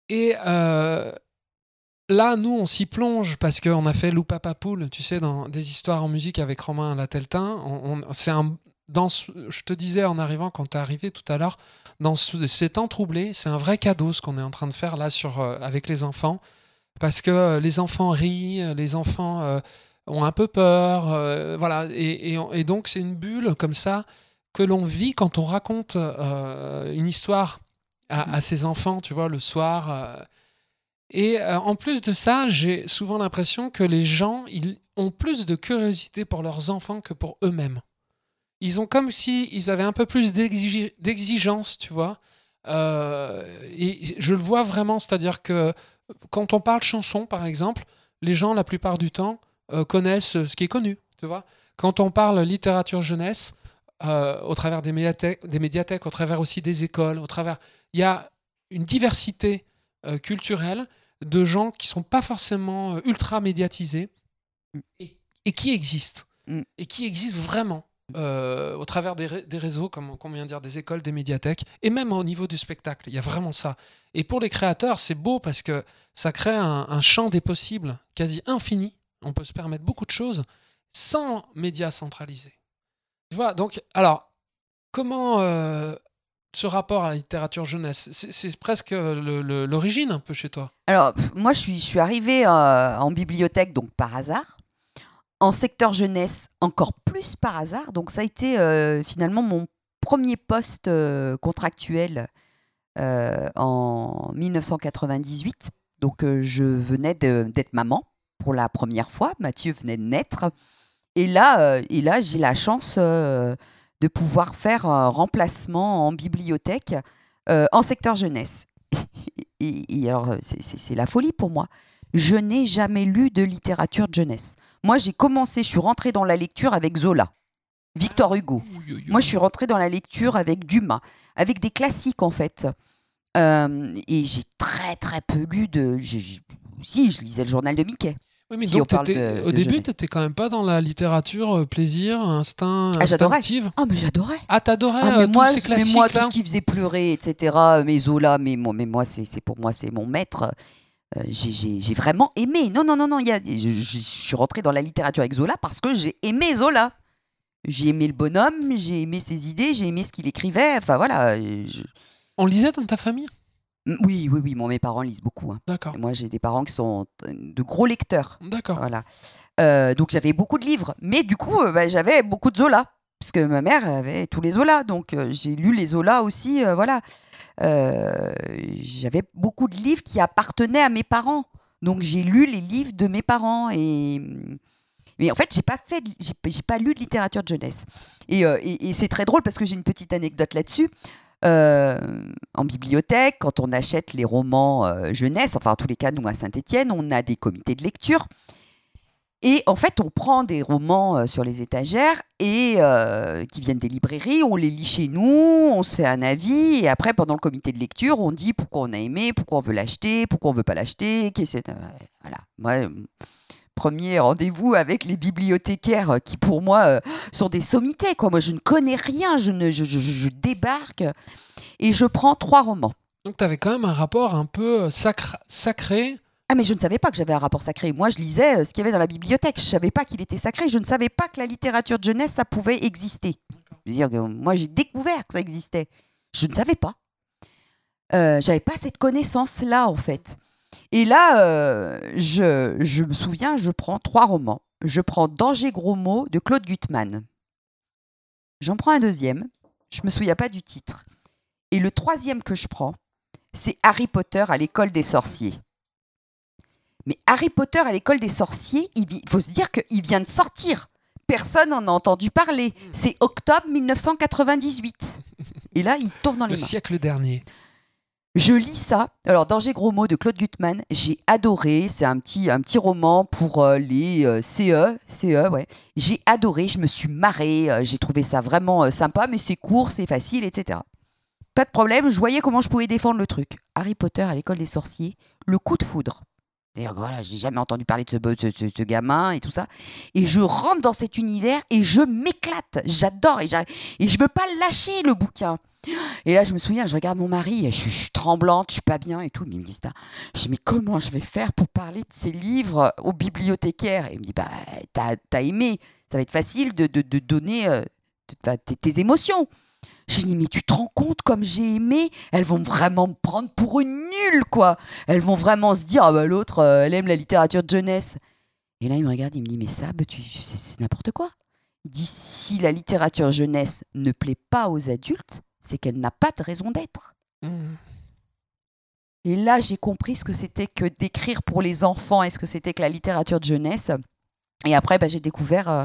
Et euh, là, nous, on s'y plonge parce qu'on a fait Loupapa Poule, tu sais, dans des histoires en musique avec Romain Lateltin. On, on- c'est un, dans, ce- je te disais en arrivant, quand tu es arrivé tout à l'heure, dans ce- ces temps troublés, c'est un vrai cadeau ce qu'on est en train de faire là sur, euh, avec les enfants. Parce que euh, les enfants rient, les enfants euh, ont un peu peur. euh, voilà. Et, et- et donc, c'est une bulle comme ça que l'on vit quand on raconte euh, une histoire à, à ses enfants, tu vois, le soir. euh. Et en plus de ça, j'ai souvent l'impression que les gens ils ont plus de curiosité pour leurs enfants que pour eux-mêmes. Ils ont comme si ils avaient un peu plus d'exigence, tu vois. Et je le vois vraiment, c'est-à-dire que quand on parle chanson, par exemple, les gens, la plupart du temps, euh, connaissent ce qui est connu, tu vois. Quand on parle littérature jeunesse, euh, au travers des médiathèques, des médiathèques, au travers aussi des écoles, au travers, il y a une diversité euh, culturelle de gens qui sont pas forcément ultra médiatisés et, et qui existent Mm. et qui existent vraiment euh, au travers des, ré- des réseaux, comme on vient de dire, des écoles, des médiathèques, et même au niveau du spectacle. Il y a vraiment ça. Et pour les créateurs, c'est beau parce que ça crée un, un champ des possibles quasi infini. On peut se permettre beaucoup de choses sans médias centralisés. Tu vois, donc, alors, comment euh, ce rapport à la littérature jeunesse C'est presque l'origine un peu chez toi? Alors, moi, je suis, arrivée euh, en bibliothèque, donc par hasard. En secteur jeunesse, encore plus par hasard. Donc, ça a été euh, finalement mon premier poste contractuel en 1998. Donc, je venais d'être maman pour la première fois. Mathieu venait de naître. Et là, euh, et là j'ai la chance euh, de pouvoir faire un remplacement en bibliothèque euh, en secteur jeunesse. Et, et alors, c'est- la folie pour moi. Je n'ai jamais lu de littérature de jeunesse. Moi, j'ai commencé, je suis rentrée dans la lecture avec Zola, Victor Hugo. Moi, je suis rentrée dans la lecture avec Dumas, avec des classiques en fait. Et j'ai très très peu lu de. Si, je lisais le journal de Mickey. Oui, mais Si donc, de- au de début, tu n'étais quand même pas dans la littérature euh, plaisir, instinct, Ah, instinctive. Ah, mais j'adorais. Ah, t'adorais Ah, euh, mais, tous ces mais classiques moi, tout ce qui faisait pleurer, etc., mes Zola, mais, moi, mais moi, c'est pour moi, c'est mon maître. Euh, j'ai- vraiment aimé. Non, non, non, non. il Y a, je, suis rentrée dans la littérature avec Zola parce que j'ai aimé Zola. J'ai aimé le bonhomme, j'ai aimé ses idées, j'ai aimé ce qu'il écrivait. Enfin, voilà. euh, je- On lisait dans ta famille? Oui, oui, oui. Moi, mes parents lisent beaucoup. hein. D'accord. Moi, j'ai des parents qui sont euh, de gros lecteurs. D'accord. Voilà. Euh, donc j'avais beaucoup de livres, mais du coup euh, bah, j'avais beaucoup de Zola parce que ma mère avait tous les Zola, donc euh, j'ai lu les Zola aussi. voilà, j'avais beaucoup de livres qui appartenaient à mes parents, donc j'ai lu les livres de mes parents et mais en fait j'ai pas fait, j'ai j'ai pas lu de littérature de jeunesse. Et, euh, et- et c'est très drôle parce que j'ai une petite anecdote là-dessus. Euh, en bibliothèque, quand on achète les romans euh, jeunesse, enfin en tous les cas nous à Saint-Étienne, on a des comités de lecture. Et en fait, on prend des romans euh, sur les étagères et qui viennent des librairies, on les lit chez nous, on se fait un avis et après, pendant le comité de lecture, on dit pourquoi on a aimé, pourquoi on veut l'acheter, pourquoi on veut pas l'acheter. Voilà. Moi, premier rendez-vous avec les bibliothécaires qui, pour moi, euh, sont des sommités. Quoi. Moi, je ne connais rien, je, ne, je, je- je débarque et je prends trois romans. Donc, tu avais quand même un rapport un peu euh, sacr- sacré. Ah mais je ne savais pas que j'avais un rapport sacré. Moi, je lisais euh, ce qu'il y avait dans la bibliothèque. Je ne savais pas qu'il était sacré. Je ne savais pas que la littérature de jeunesse, ça pouvait exister. Dire que moi, j'ai découvert que ça existait. Je ne savais pas. Euh, J'avais pas cette connaissance-là, en fait. Et là, euh, je, je me souviens, je prends trois romans. Je prends Danger gros mots de Claude Gutmann. J'en prends un deuxième. Je me souviens pas du titre. Et le troisième que je prends, c'est Harry Potter à l'école des sorciers. Mais Harry Potter à l'école des sorciers, il faut se dire qu'il vient de sortir. Personne n'en a entendu parler. C'est octobre 1998. Et là, il tombe dans les Le mains. siècle dernier. Je lis ça. Alors, Danger gros mots de Claude Gutmann, j'ai adoré. C'est un petit, un petit roman pour euh, les euh, CE. CE, ouais. J'ai adoré, je me suis marrée. euh, j'ai trouvé ça vraiment sympa, mais c'est court, c'est facile, etc. Pas de problème, je voyais comment je pouvais défendre le truc. Harry Potter à l'école des sorciers, le coup de foudre. D'ailleurs, voilà, j'ai jamais entendu parler de ce, gamin et tout ça. Et je rentre dans cet univers et je m'éclate. J'adore et, et je veux pas lâcher le bouquin. Et là, je me souviens, je regarde mon mari, je suis, tremblante, je suis pas bien et tout. Il me dit ça. Je dis, mais comment je vais faire pour parler de ces livres au bibliothécaire Et il me dit, bah, t'as as aimé, ça va être facile de, donner euh, tes, émotions. Je lui dis, mais tu te rends compte comme j'ai aimé? Elles vont vraiment me prendre pour une nulle, quoi. Elles vont vraiment se dire, ah bah l'autre, euh, elle aime la littérature de jeunesse. Et là, il me regarde, il me dit, mais ça, c'est n'importe quoi. Il dit, si la littérature jeunesse ne plaît pas aux adultes, c'est qu'elle n'a pas de raison d'être. Mhm. Et là, j'ai compris ce que c'était que d'écrire pour les enfants et ce que c'était que la littérature de jeunesse. Et après, bah, j'ai découvert, euh,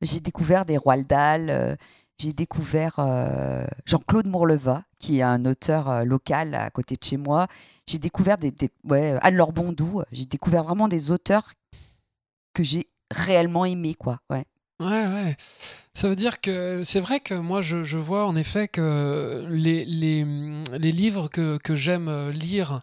j'ai découvert des Roald Dahl, euh, j'ai découvert euh, Jean-Claude Mourleva, qui est un auteur local à côté de chez moi. J'ai découvert des, des- ouais, Anne-Laure Bondou. J'ai découvert vraiment des auteurs que j'ai réellement aimés, quoi. Ouais. Ouais, ouais. Ça veut dire que c'est vrai que moi, je, je vois en effet que les, les, les livres que, que j'aime lire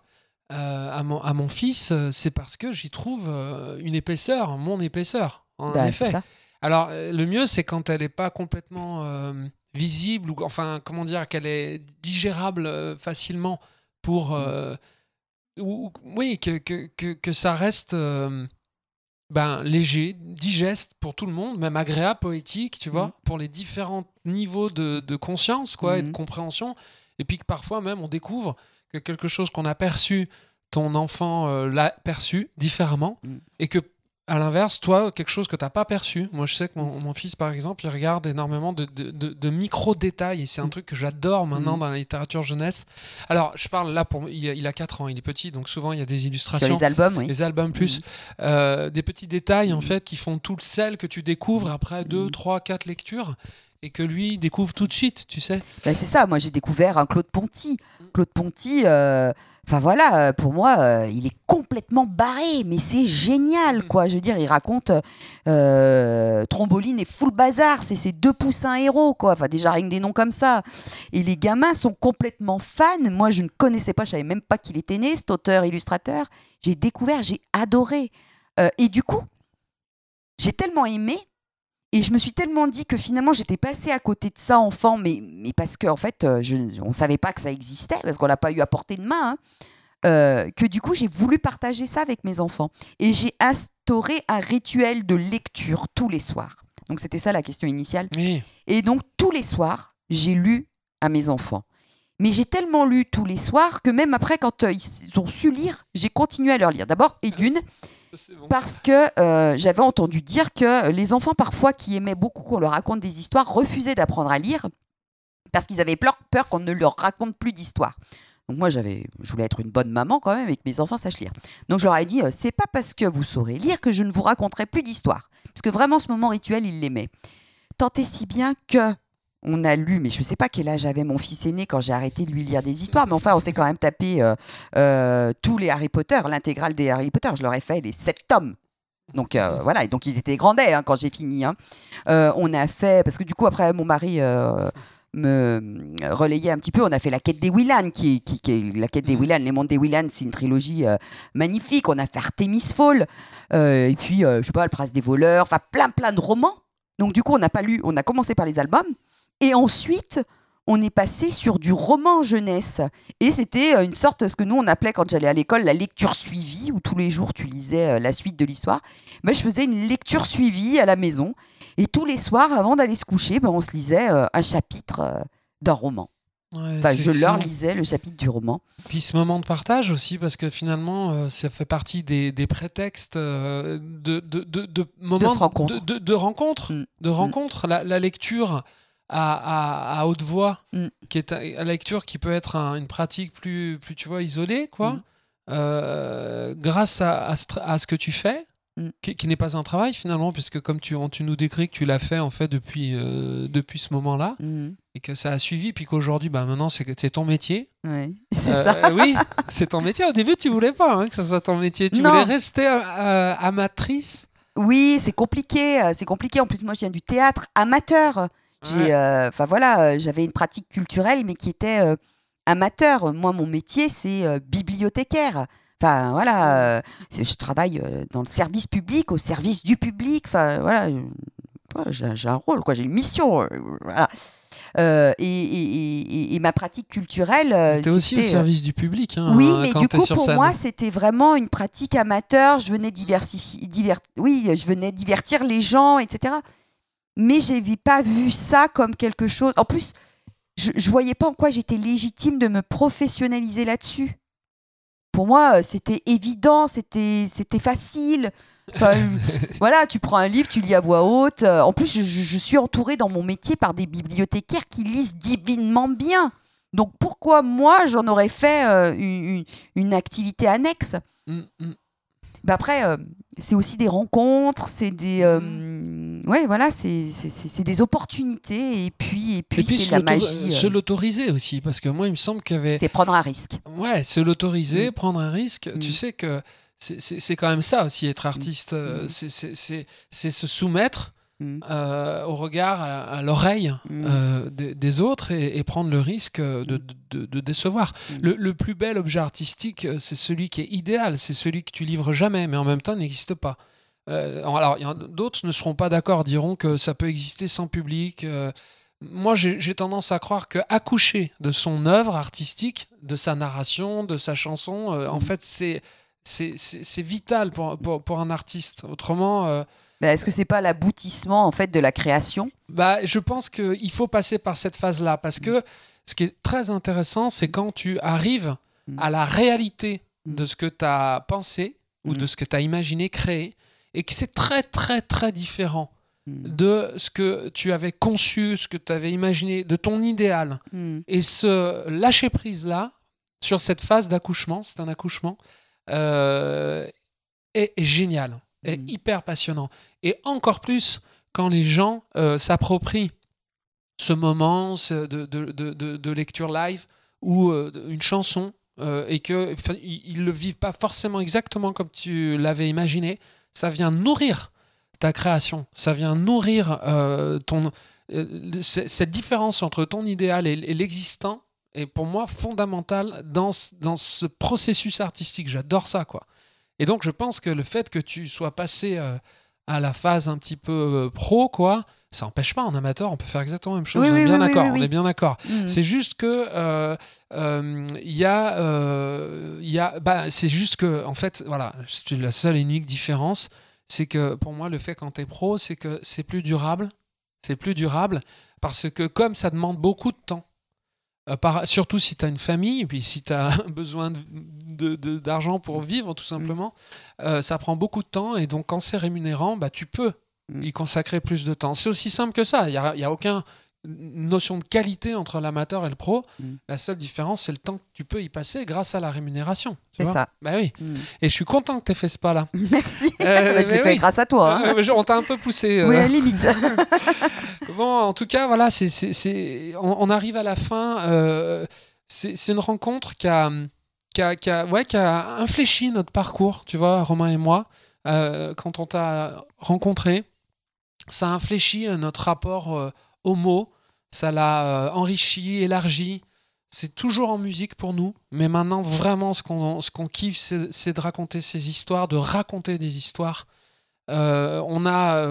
euh, à, mon, à mon fils, euh, c'est parce que j'y trouve euh, une épaisseur, mon épaisseur, en Bah, effet. Alors, euh, le mieux, c'est quand elle n'est pas complètement euh, visible, ou enfin, comment dire, qu'elle est digérable euh, facilement pour. euh, ou, ou- oui, que, que, que, que ça reste euh, ben, léger, digeste pour tout le monde, même agréable, poétique, tu vois, Mhm. pour les différents niveaux de, de conscience quoi, et de Mhm. compréhension. Et puis que parfois, même, on découvre que quelque chose qu'on a perçu, ton enfant euh, l'a perçu différemment, Mhm. et que à l'inverse, toi, quelque chose que tu n'as pas perçu. Moi, je sais que mon, mon fils, par exemple, il regarde énormément de, de- de- de micro-détails. Et c'est un Mm. truc que j'adore maintenant Mm. dans la littérature jeunesse. Alors, je parle là, pour, il, a, il a 4 ans, il est petit, donc souvent, il y a des Sur illustrations. les albums, oui. Les albums plus, euh, des petits détails en fait qui font tout le sel que tu découvres après 2, Mhm. 3, 4 lectures et que lui découvre tout de suite, tu sais. Ben, c'est ça, moi j'ai découvert un Claude Ponty. Claude Ponty, euh, enfin voilà, euh, pour moi, euh, il est complètement barré, mais c'est génial, quoi. Je veux dire, il raconte euh, Tromboline et full bazar, c'est ces deux poussins héros, quoi. Enfin, déjà rien que des noms comme ça. Et les gamins sont complètement fans. Moi, je ne connaissais pas, je savais même pas qu'il était né, cet auteur-illustrateur. J'ai découvert, j'ai adoré. Euh, et du coup, j'ai tellement aimé et je me suis tellement dit que finalement j'étais passée à côté de ça enfant, mais, mais parce qu'en en fait, euh, je, on ne savait pas que ça existait, parce qu'on l'a pas eu à portée de main, hein, euh, que du coup j'ai voulu partager ça avec mes enfants. Et j'ai instauré un rituel de lecture tous les soirs. Donc c'était ça la question initiale. Oui. Et donc tous les soirs, j'ai lu à mes enfants. Mais j'ai tellement lu tous les soirs que même après, quand euh, ils ont su lire, j'ai continué à leur lire. D'abord, et d'une, parce que euh, j'avais entendu dire que les enfants, parfois, qui aimaient beaucoup qu'on leur raconte des histoires, refusaient d'apprendre à lire parce qu'ils avaient peur, qu'on ne leur raconte plus d'histoires. Donc moi, j'avais, je voulais être une bonne maman quand même et que mes enfants sachent lire. Donc je leur ai dit, euh, c'est pas parce que vous saurez lire que je ne vous raconterai plus d'histoires. Parce que vraiment, ce moment rituel, ils l'aimaient. Tant et si bien que on a lu, mais je ne sais pas quel âge avait mon fils aîné quand j'ai arrêté de lui lire des histoires, mais enfin, on s'est quand même tapé euh, euh, tous les Harry Potter, l'intégrale des Harry Potter. Je leur ai fait les sept tomes. Donc euh, voilà, et donc ils étaient grandets hein, quand j'ai fini. hein. On a fait, parce que du coup, après, mon mari me relayait un petit peu, on a fait La quête des Willan, qui, est- qui, qui est La quête des Mhm. Willan, Les mondes des Willan, c'est une trilogie euh, magnifique. On a fait Artemis Fall, euh, et puis, euh, je sais pas, Le Prince des voleurs, enfin plein, plein de romans. Donc du coup, on n'a pas lu, on a commencé par les albums, et ensuite, on est passé sur du roman jeunesse. Et c'était euh, une sorte, ce que nous on appelait quand j'allais à l'école, la lecture suivie, où tous les jours tu lisais euh, la suite de l'histoire. Mais je faisais une lecture suivie à la maison. Et tous les soirs, avant d'aller se coucher, ben, on se lisait euh, un chapitre d'un roman. Ouais, Enfin, c'est je leur lisais le chapitre du roman. Puis ce moment de partage aussi, parce que finalement, euh, ça fait partie des, des prétextes euh, de, de, de, de moments se rencontre. de, de- de rencontres. Mm. De rencontres. La, la lecture à, à, à haute voix, Mm. qui est la lecture qui peut être un- une pratique plus, plus, tu vois, isolée, quoi. Mm. Euh, grâce à, à, ce que tu fais, Mm. qui, qui n'est pas un travail finalement, puisque comme tu, tu nous décris que tu l'as fait en fait depuis, euh, depuis ce moment-là, et que ça a suivi, puis qu'aujourd'hui, bah, maintenant, c'est ton métier. Ouais. C'est Euh, ça. Oui, c'est ton métier. Au début, tu voulais pas hein, que ce soit ton métier. Tu Non. voulais rester amatrice. Oui, c'est compliqué. C'est compliqué. En plus, moi, je viens du théâtre amateur. J'ai, euh, enfin voilà, euh, j'avais une pratique culturelle, mais qui était euh, amateur. Moi, mon métier, c'est bibliothécaire. Enfin, voilà, c'est- je travaille dans le service public, au service du public. Enfin, voilà, j'ai un rôle, quoi, j'ai une mission. voilà. Euh, et, et- et- et ma pratique culturelle. T'es aussi au c'était, service du public. hein, oui, mais quand du coup, pour scène. moi, c'était vraiment une pratique amateur. Je venais diversifier, divert... oui, je venais divertir les gens, etc. Mais je n'avais pas vu ça comme quelque chose. En plus, je ne voyais pas en quoi j'étais légitime de me professionnaliser là-dessus. Pour moi, euh, c'était évident, c'était facile. Enfin, euh, voilà, tu prends un livre, tu lis à voix haute. Euh, En plus, je, suis entourée dans mon métier par des bibliothécaires qui lisent divinement bien. Donc pourquoi moi, j'en aurais fait euh, une, une- une activité annexe? Mm, mm. Bah Après, euh, c'est aussi des rencontres, c'est des... euh, ouais, voilà, c'est des opportunités et puis, et puis, puis c'est la magie. se euh, l'autoriser aussi, parce que moi, il me semble qu'il y avait. c'est prendre un risque. Ouais, se l'autoriser, Mm. prendre un risque. Tu Mm. sais que c'est- quand même ça aussi, être artiste. euh, Mm. c'est- c'est se soumettre Mm. euh, au regard, à, à l'oreille Mm. euh, des, des autres et, et prendre le risque de, de- de décevoir. Mm. Le, le plus bel objet artistique, euh, c'est celui qui est idéal, c'est celui que tu livres jamais, mais en même temps n'existe pas. Euh, alors, d'autres ne seront pas d'accord, diront que ça peut exister sans public. moi, j'ai tendance à croire que accoucher de son œuvre artistique, de sa narration, de sa chanson, en fait, c'est vital pour, pour, pour un artiste. Autrement, Bah, Est-ce que c'est pas l'aboutissement en fait de la création? Bah, je pense qu'il faut passer par cette phase-là parce que ce qui est très intéressant, c'est quand tu arrives Mm. à la réalité de ce que tu as pensé ou Mm. de ce que tu as imaginé, créé, et que c'est très, très, très différent Mm. de ce que tu avais conçu, ce que tu avais imaginé, de ton idéal. Mm. Et ce lâcher-prise-là, sur cette phase d'accouchement, c'est un accouchement, euh, est, est génial, est Mhm. hyper passionnant. Et encore plus quand les gens euh, s'approprient ce moment de, de- de- lecture live ou euh, une chanson euh, et qu'ils ne le vivent pas forcément exactement comme tu l'avais imaginé, ça vient nourrir ta création, ça vient nourrir ton, cette différence entre ton idéal et, et l'existant est pour moi fondamentale dans, ce- dans ce processus artistique. J'adore ça, quoi. Et donc, je pense que le fait que tu sois passé euh, à la phase un petit peu euh, pro, quoi, ça n'empêche pas en amateur, on peut faire exactement la même chose. Oui, on est oui, bien d'accord, on est bien d'accord. C'est juste que euh, euh, il y a, il y a bah, c'est juste que en fait voilà, c'est la seule et unique différence, c'est que pour moi le fait quand tu es pro, c'est que c'est plus durable, c'est plus durable parce que comme ça demande beaucoup de temps. Euh, par- surtout si tu as une famille, et puis si tu as besoin d'argent de, pour vivre, tout simplement, euh, ça prend beaucoup de temps. Et donc, quand c'est rémunérant, bah, tu peux Mm. y consacrer plus de temps. C'est aussi simple que ça. Il n'y a, y a aucune notion de qualité entre l'amateur et le pro. Mm. La seule différence, c'est le temps que tu peux y passer grâce à la rémunération. C'est ça. Bah oui. Mm. Et je suis content que tu aies fait ce pas-là. Merci. Euh, Bah, je l'ai fait oui. grâce à toi. hein. Euh, on t'a un peu poussé. Oui, euh. à la limite. Bon, en tout cas, voilà, c'est, c'est, c'est- on, arrive à la fin. euh, c'est, une rencontre qui a, qui, a, qui, a, ouais, qui a infléchi notre parcours, tu vois, Romain et moi. Euh, quand on t'a rencontré, ça a infléchi euh, notre rapport euh, au mot. Ça l'a enrichi, élargi. C'est toujours en musique pour nous, mais maintenant, vraiment, ce qu'on, ce qu'on kiffe, c'est, de raconter ces histoires, de raconter des histoires. On a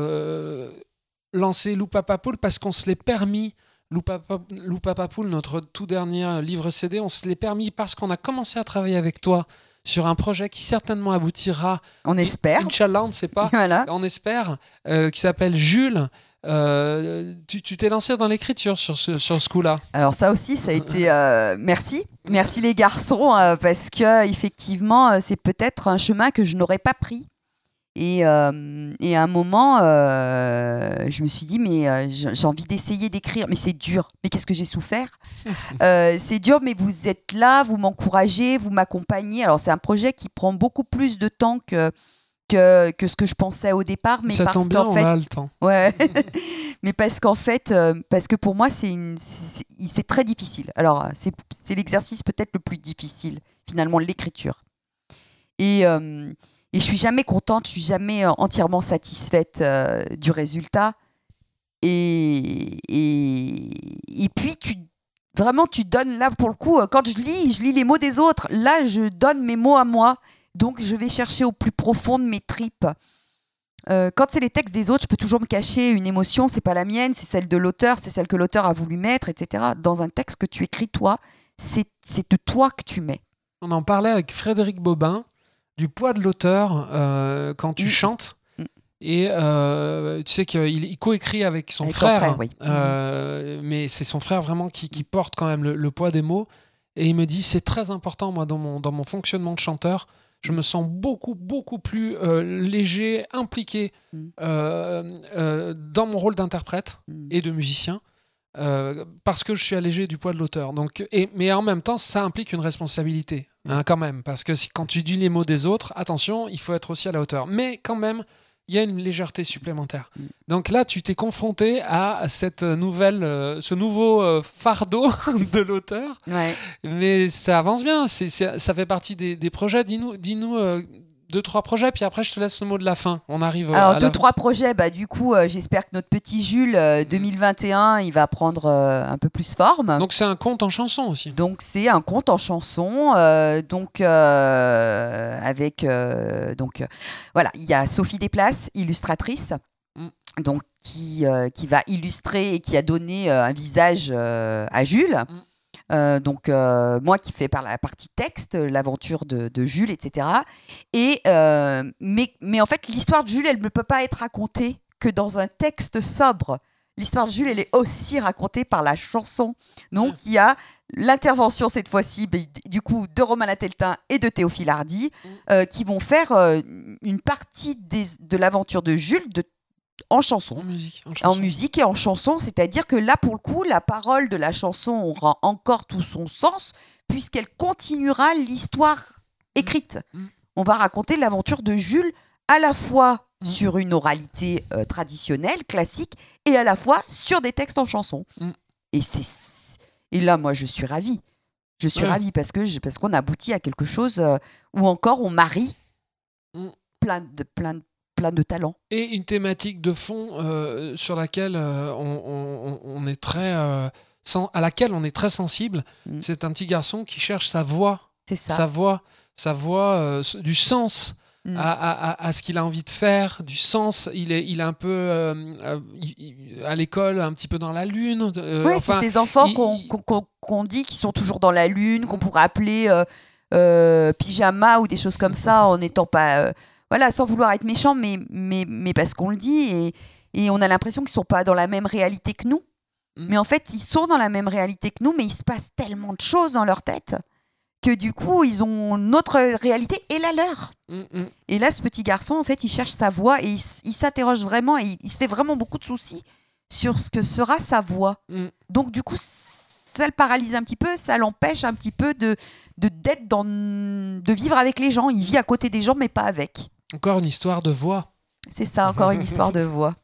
lancé Loupapapoul parce qu'on se l'est permis. Loupapa- Loupapapoul, notre tout dernier livre CD, on se l'est permis parce qu'on a commencé à travailler avec toi sur un projet qui certainement aboutira. On espère. Inch'Allah, on ne sait pas. Voilà. On espère, euh, qui s'appelle Jules. Euh, tu t'es lancé dans l'écriture sur ce, sur ce coup-là. Alors ça aussi, ça a été euh, merci, merci les garçons parce que effectivement, c'est peut-être un chemin que je n'aurais pas pris. Et, euh, et à un moment, euh, je me suis dit mais euh, j'ai envie d'essayer d'écrire, mais c'est dur. Mais qu'est-ce que j'ai souffert C'est dur, mais vous êtes là, vous m'encouragez, vous m'accompagnez. Alors c'est un projet qui prend beaucoup plus de temps que que, que ce que je pensais au départ, mais Ça parce tombe bien, on fait, a le temps. Ouais, mais parce qu'en fait, euh, parce que pour moi, c'est une, c'est très difficile. Alors, c'est c'est l'exercice peut-être le plus difficile, finalement, l'écriture. Et, euh, et je suis jamais contente, je suis jamais euh, entièrement satisfaite euh, du résultat. Et, et, et puis, tu, vraiment, tu donnes là, pour le coup, euh, quand je lis, je lis les mots des autres. Là, je donne mes mots à moi. Donc, je vais chercher au plus profond de mes tripes. Quand c'est les textes des autres, je peux toujours me cacher une émotion, c'est pas la mienne, c'est celle de l'auteur, c'est celle que l'auteur a voulu mettre, etc. Dans un texte que tu écris toi, c'est de toi que tu mets. On en parlait avec Frédéric Bobin du poids de l'auteur euh, quand tu Mm. chantes. Mm. Et euh, tu sais qu'il il coécrit avec son Avec frère, frère, oui. Euh, mais c'est son frère vraiment qui, qui porte quand même le, le poids des mots. Et il me dit c'est très important moi dans mon, dans mon fonctionnement de chanteur. Je me sens beaucoup beaucoup plus léger, impliqué Mm. dans mon rôle d'interprète Mm. et de musicien. Euh, parce que je suis allégé du poids de l'auteur. Donc, et, mais en même temps, ça implique une responsabilité, hein, quand même. Parce que si, quand tu dis les mots des autres, attention, il faut être aussi à la hauteur. Mais quand même, il y a une légèreté supplémentaire. Mm. Donc là, tu t'es confronté à cette nouvelle, euh, ce nouveau euh, fardeau de l'auteur. Ouais. Mais ça avance bien. C'est, ça fait partie des, des projets. Dis-nous, dis-nous deux, trois projets, puis après, je te laisse le mot de la fin. On arrive euh, Alors, à deux, la- trois projets. Bah, du coup, euh, j'espère que notre petit Jules, euh, 2021, il va prendre euh, un peu plus forme. Donc c'est un conte en chanson aussi. Donc c'est un conte en chanson, donc avec donc voilà, il y a Sophie Desplaces, illustratrice, Mm. donc qui qui va illustrer et qui a donné un visage à Jules. Mm. Euh, donc euh, moi qui fais par la partie texte l'aventure de, de Jules, etc. Et euh, mais mais en fait l'histoire de Jules, elle ne peut pas être racontée que dans un texte sobre. L'histoire de Jules, elle est aussi racontée par la chanson. Donc, il y a l'intervention cette fois-ci, ben, du coup, de Romain Lateltin et de Théophile Hardy, Mm. euh, qui vont faire une partie des- de l'aventure de Jules de- en chanson. En musique. En, musique et en chanson, c'est-à-dire que là, pour le coup, la parole de la chanson aura encore tout son sens, puisqu'elle continuera l'histoire écrite. Mm. On va raconter l'aventure de Jules à la fois Mm. sur une oralité euh, traditionnelle, classique, et à la fois sur des textes en chanson. Mm. Et, c'est, et là, moi, je suis ravie. Je suis ravie parce, que je- parce qu'on aboutit à quelque chose euh, où encore on marie Mm. plein, de, plein, de- plein de talents. et une thématique de fond euh, sur laquelle euh, on, on- on est très euh, à laquelle on est très sensible. Mm. C'est un petit garçon qui cherche sa voix, C'est ça. sa voix, sa voix, du sens Mm. à, à- à- à ce qu'il a envie de faire, du sens. Il est, il est un peu euh, à l'école, un petit peu dans la lune. euh, Oui, enfin, c'est ces enfants qu'on dit qui sont toujours dans la lune, qu'on pourrait appeler euh, pyjama ou des choses comme ça en n'étant pas. Voilà, sans vouloir être méchant, mais, mais, mais parce qu'on le dit et, et on a l'impression qu'ils sont pas dans la même réalité que nous. Mm. Mais en fait, ils sont dans la même réalité que nous, mais il se passe tellement de choses dans leur tête que du coup, ils ont notre réalité et la leur. Mm, mm. Et là, ce petit garçon, en fait, il cherche sa voix et il, s'interroge vraiment et il, il se fait vraiment beaucoup de soucis sur ce que sera sa voix. Donc, du coup, ça le paralyse un petit peu, ça l'empêche un petit peu de de d'être dans de vivre avec les gens. Il vit à côté des gens, mais pas avec. Encore une histoire de voix. C'est ça, encore une histoire de voix.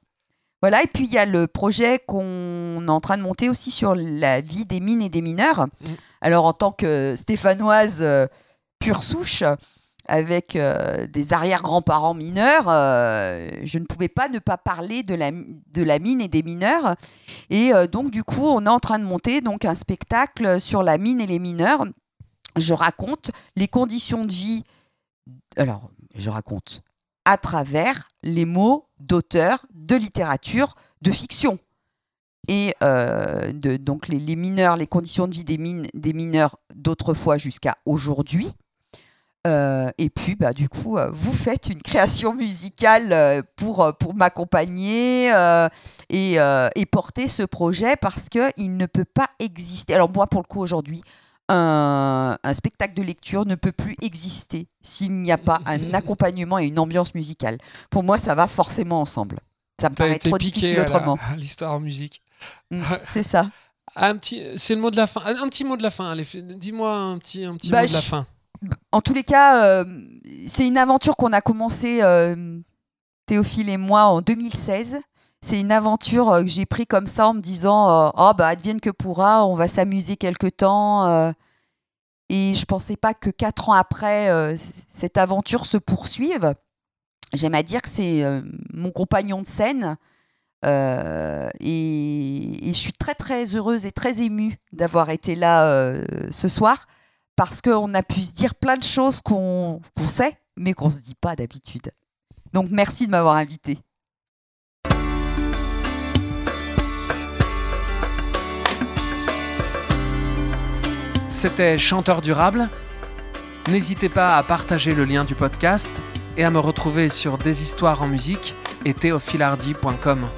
Voilà, et puis il y a le projet qu'on est en train de monter aussi sur la vie des mines et des mineurs. Mm. Alors, en tant que stéphanoise euh, pure souche, avec euh, des arrière-grands-parents mineurs, euh, je ne pouvais pas ne pas parler de la, de la mine et des mineurs. Et donc, du coup, on est en train de monter donc, un spectacle sur la mine et les mineurs. Je raconte les conditions de vie. Alors, je raconte à travers les mots d'auteurs de littérature, de fiction. Et euh, donc les, mineurs, les conditions de vie des, mineurs d'autrefois jusqu'à aujourd'hui. Euh, et puis, bah, du coup, euh, vous faites une création musicale pour, m'accompagner et, et porter ce projet parce qu'il ne peut pas exister. Alors moi, pour le coup, aujourd'hui, un, un spectacle de lecture ne peut plus exister s'il n'y a pas un accompagnement et une ambiance musicale. Pour moi, ça va forcément ensemble. Ça me paraît trop difficile autrement. l'histoire en musique. Mm, c'est ça. Un petit, c'est le mot de la fin. Un, petit mot de la fin. Dis-moi un petit, un petit Bah, mot de la fin. En tous les cas, euh, c'est une aventure qu'on a commencé, euh, Théophile et moi, en 2016. C'est une aventure euh, que j'ai pris comme ça en me disant euh, Oh, bah, advienne que pourra, on va s'amuser quelque temps. euh. et je pensais pas que quatre ans après, cette aventure se poursuive. J'aime à dire que c'est mon compagnon de scène. Et, je suis très très heureuse et très émue d'avoir été là ce soir parce qu'on a pu se dire plein de choses qu'on sait, mais qu'on ne se dit pas d'habitude. Donc merci de m'avoir invité. C'était Chanteur durable. N'hésitez pas à partager le lien du podcast et à me retrouver sur Des histoires en musique et théophilardi.com.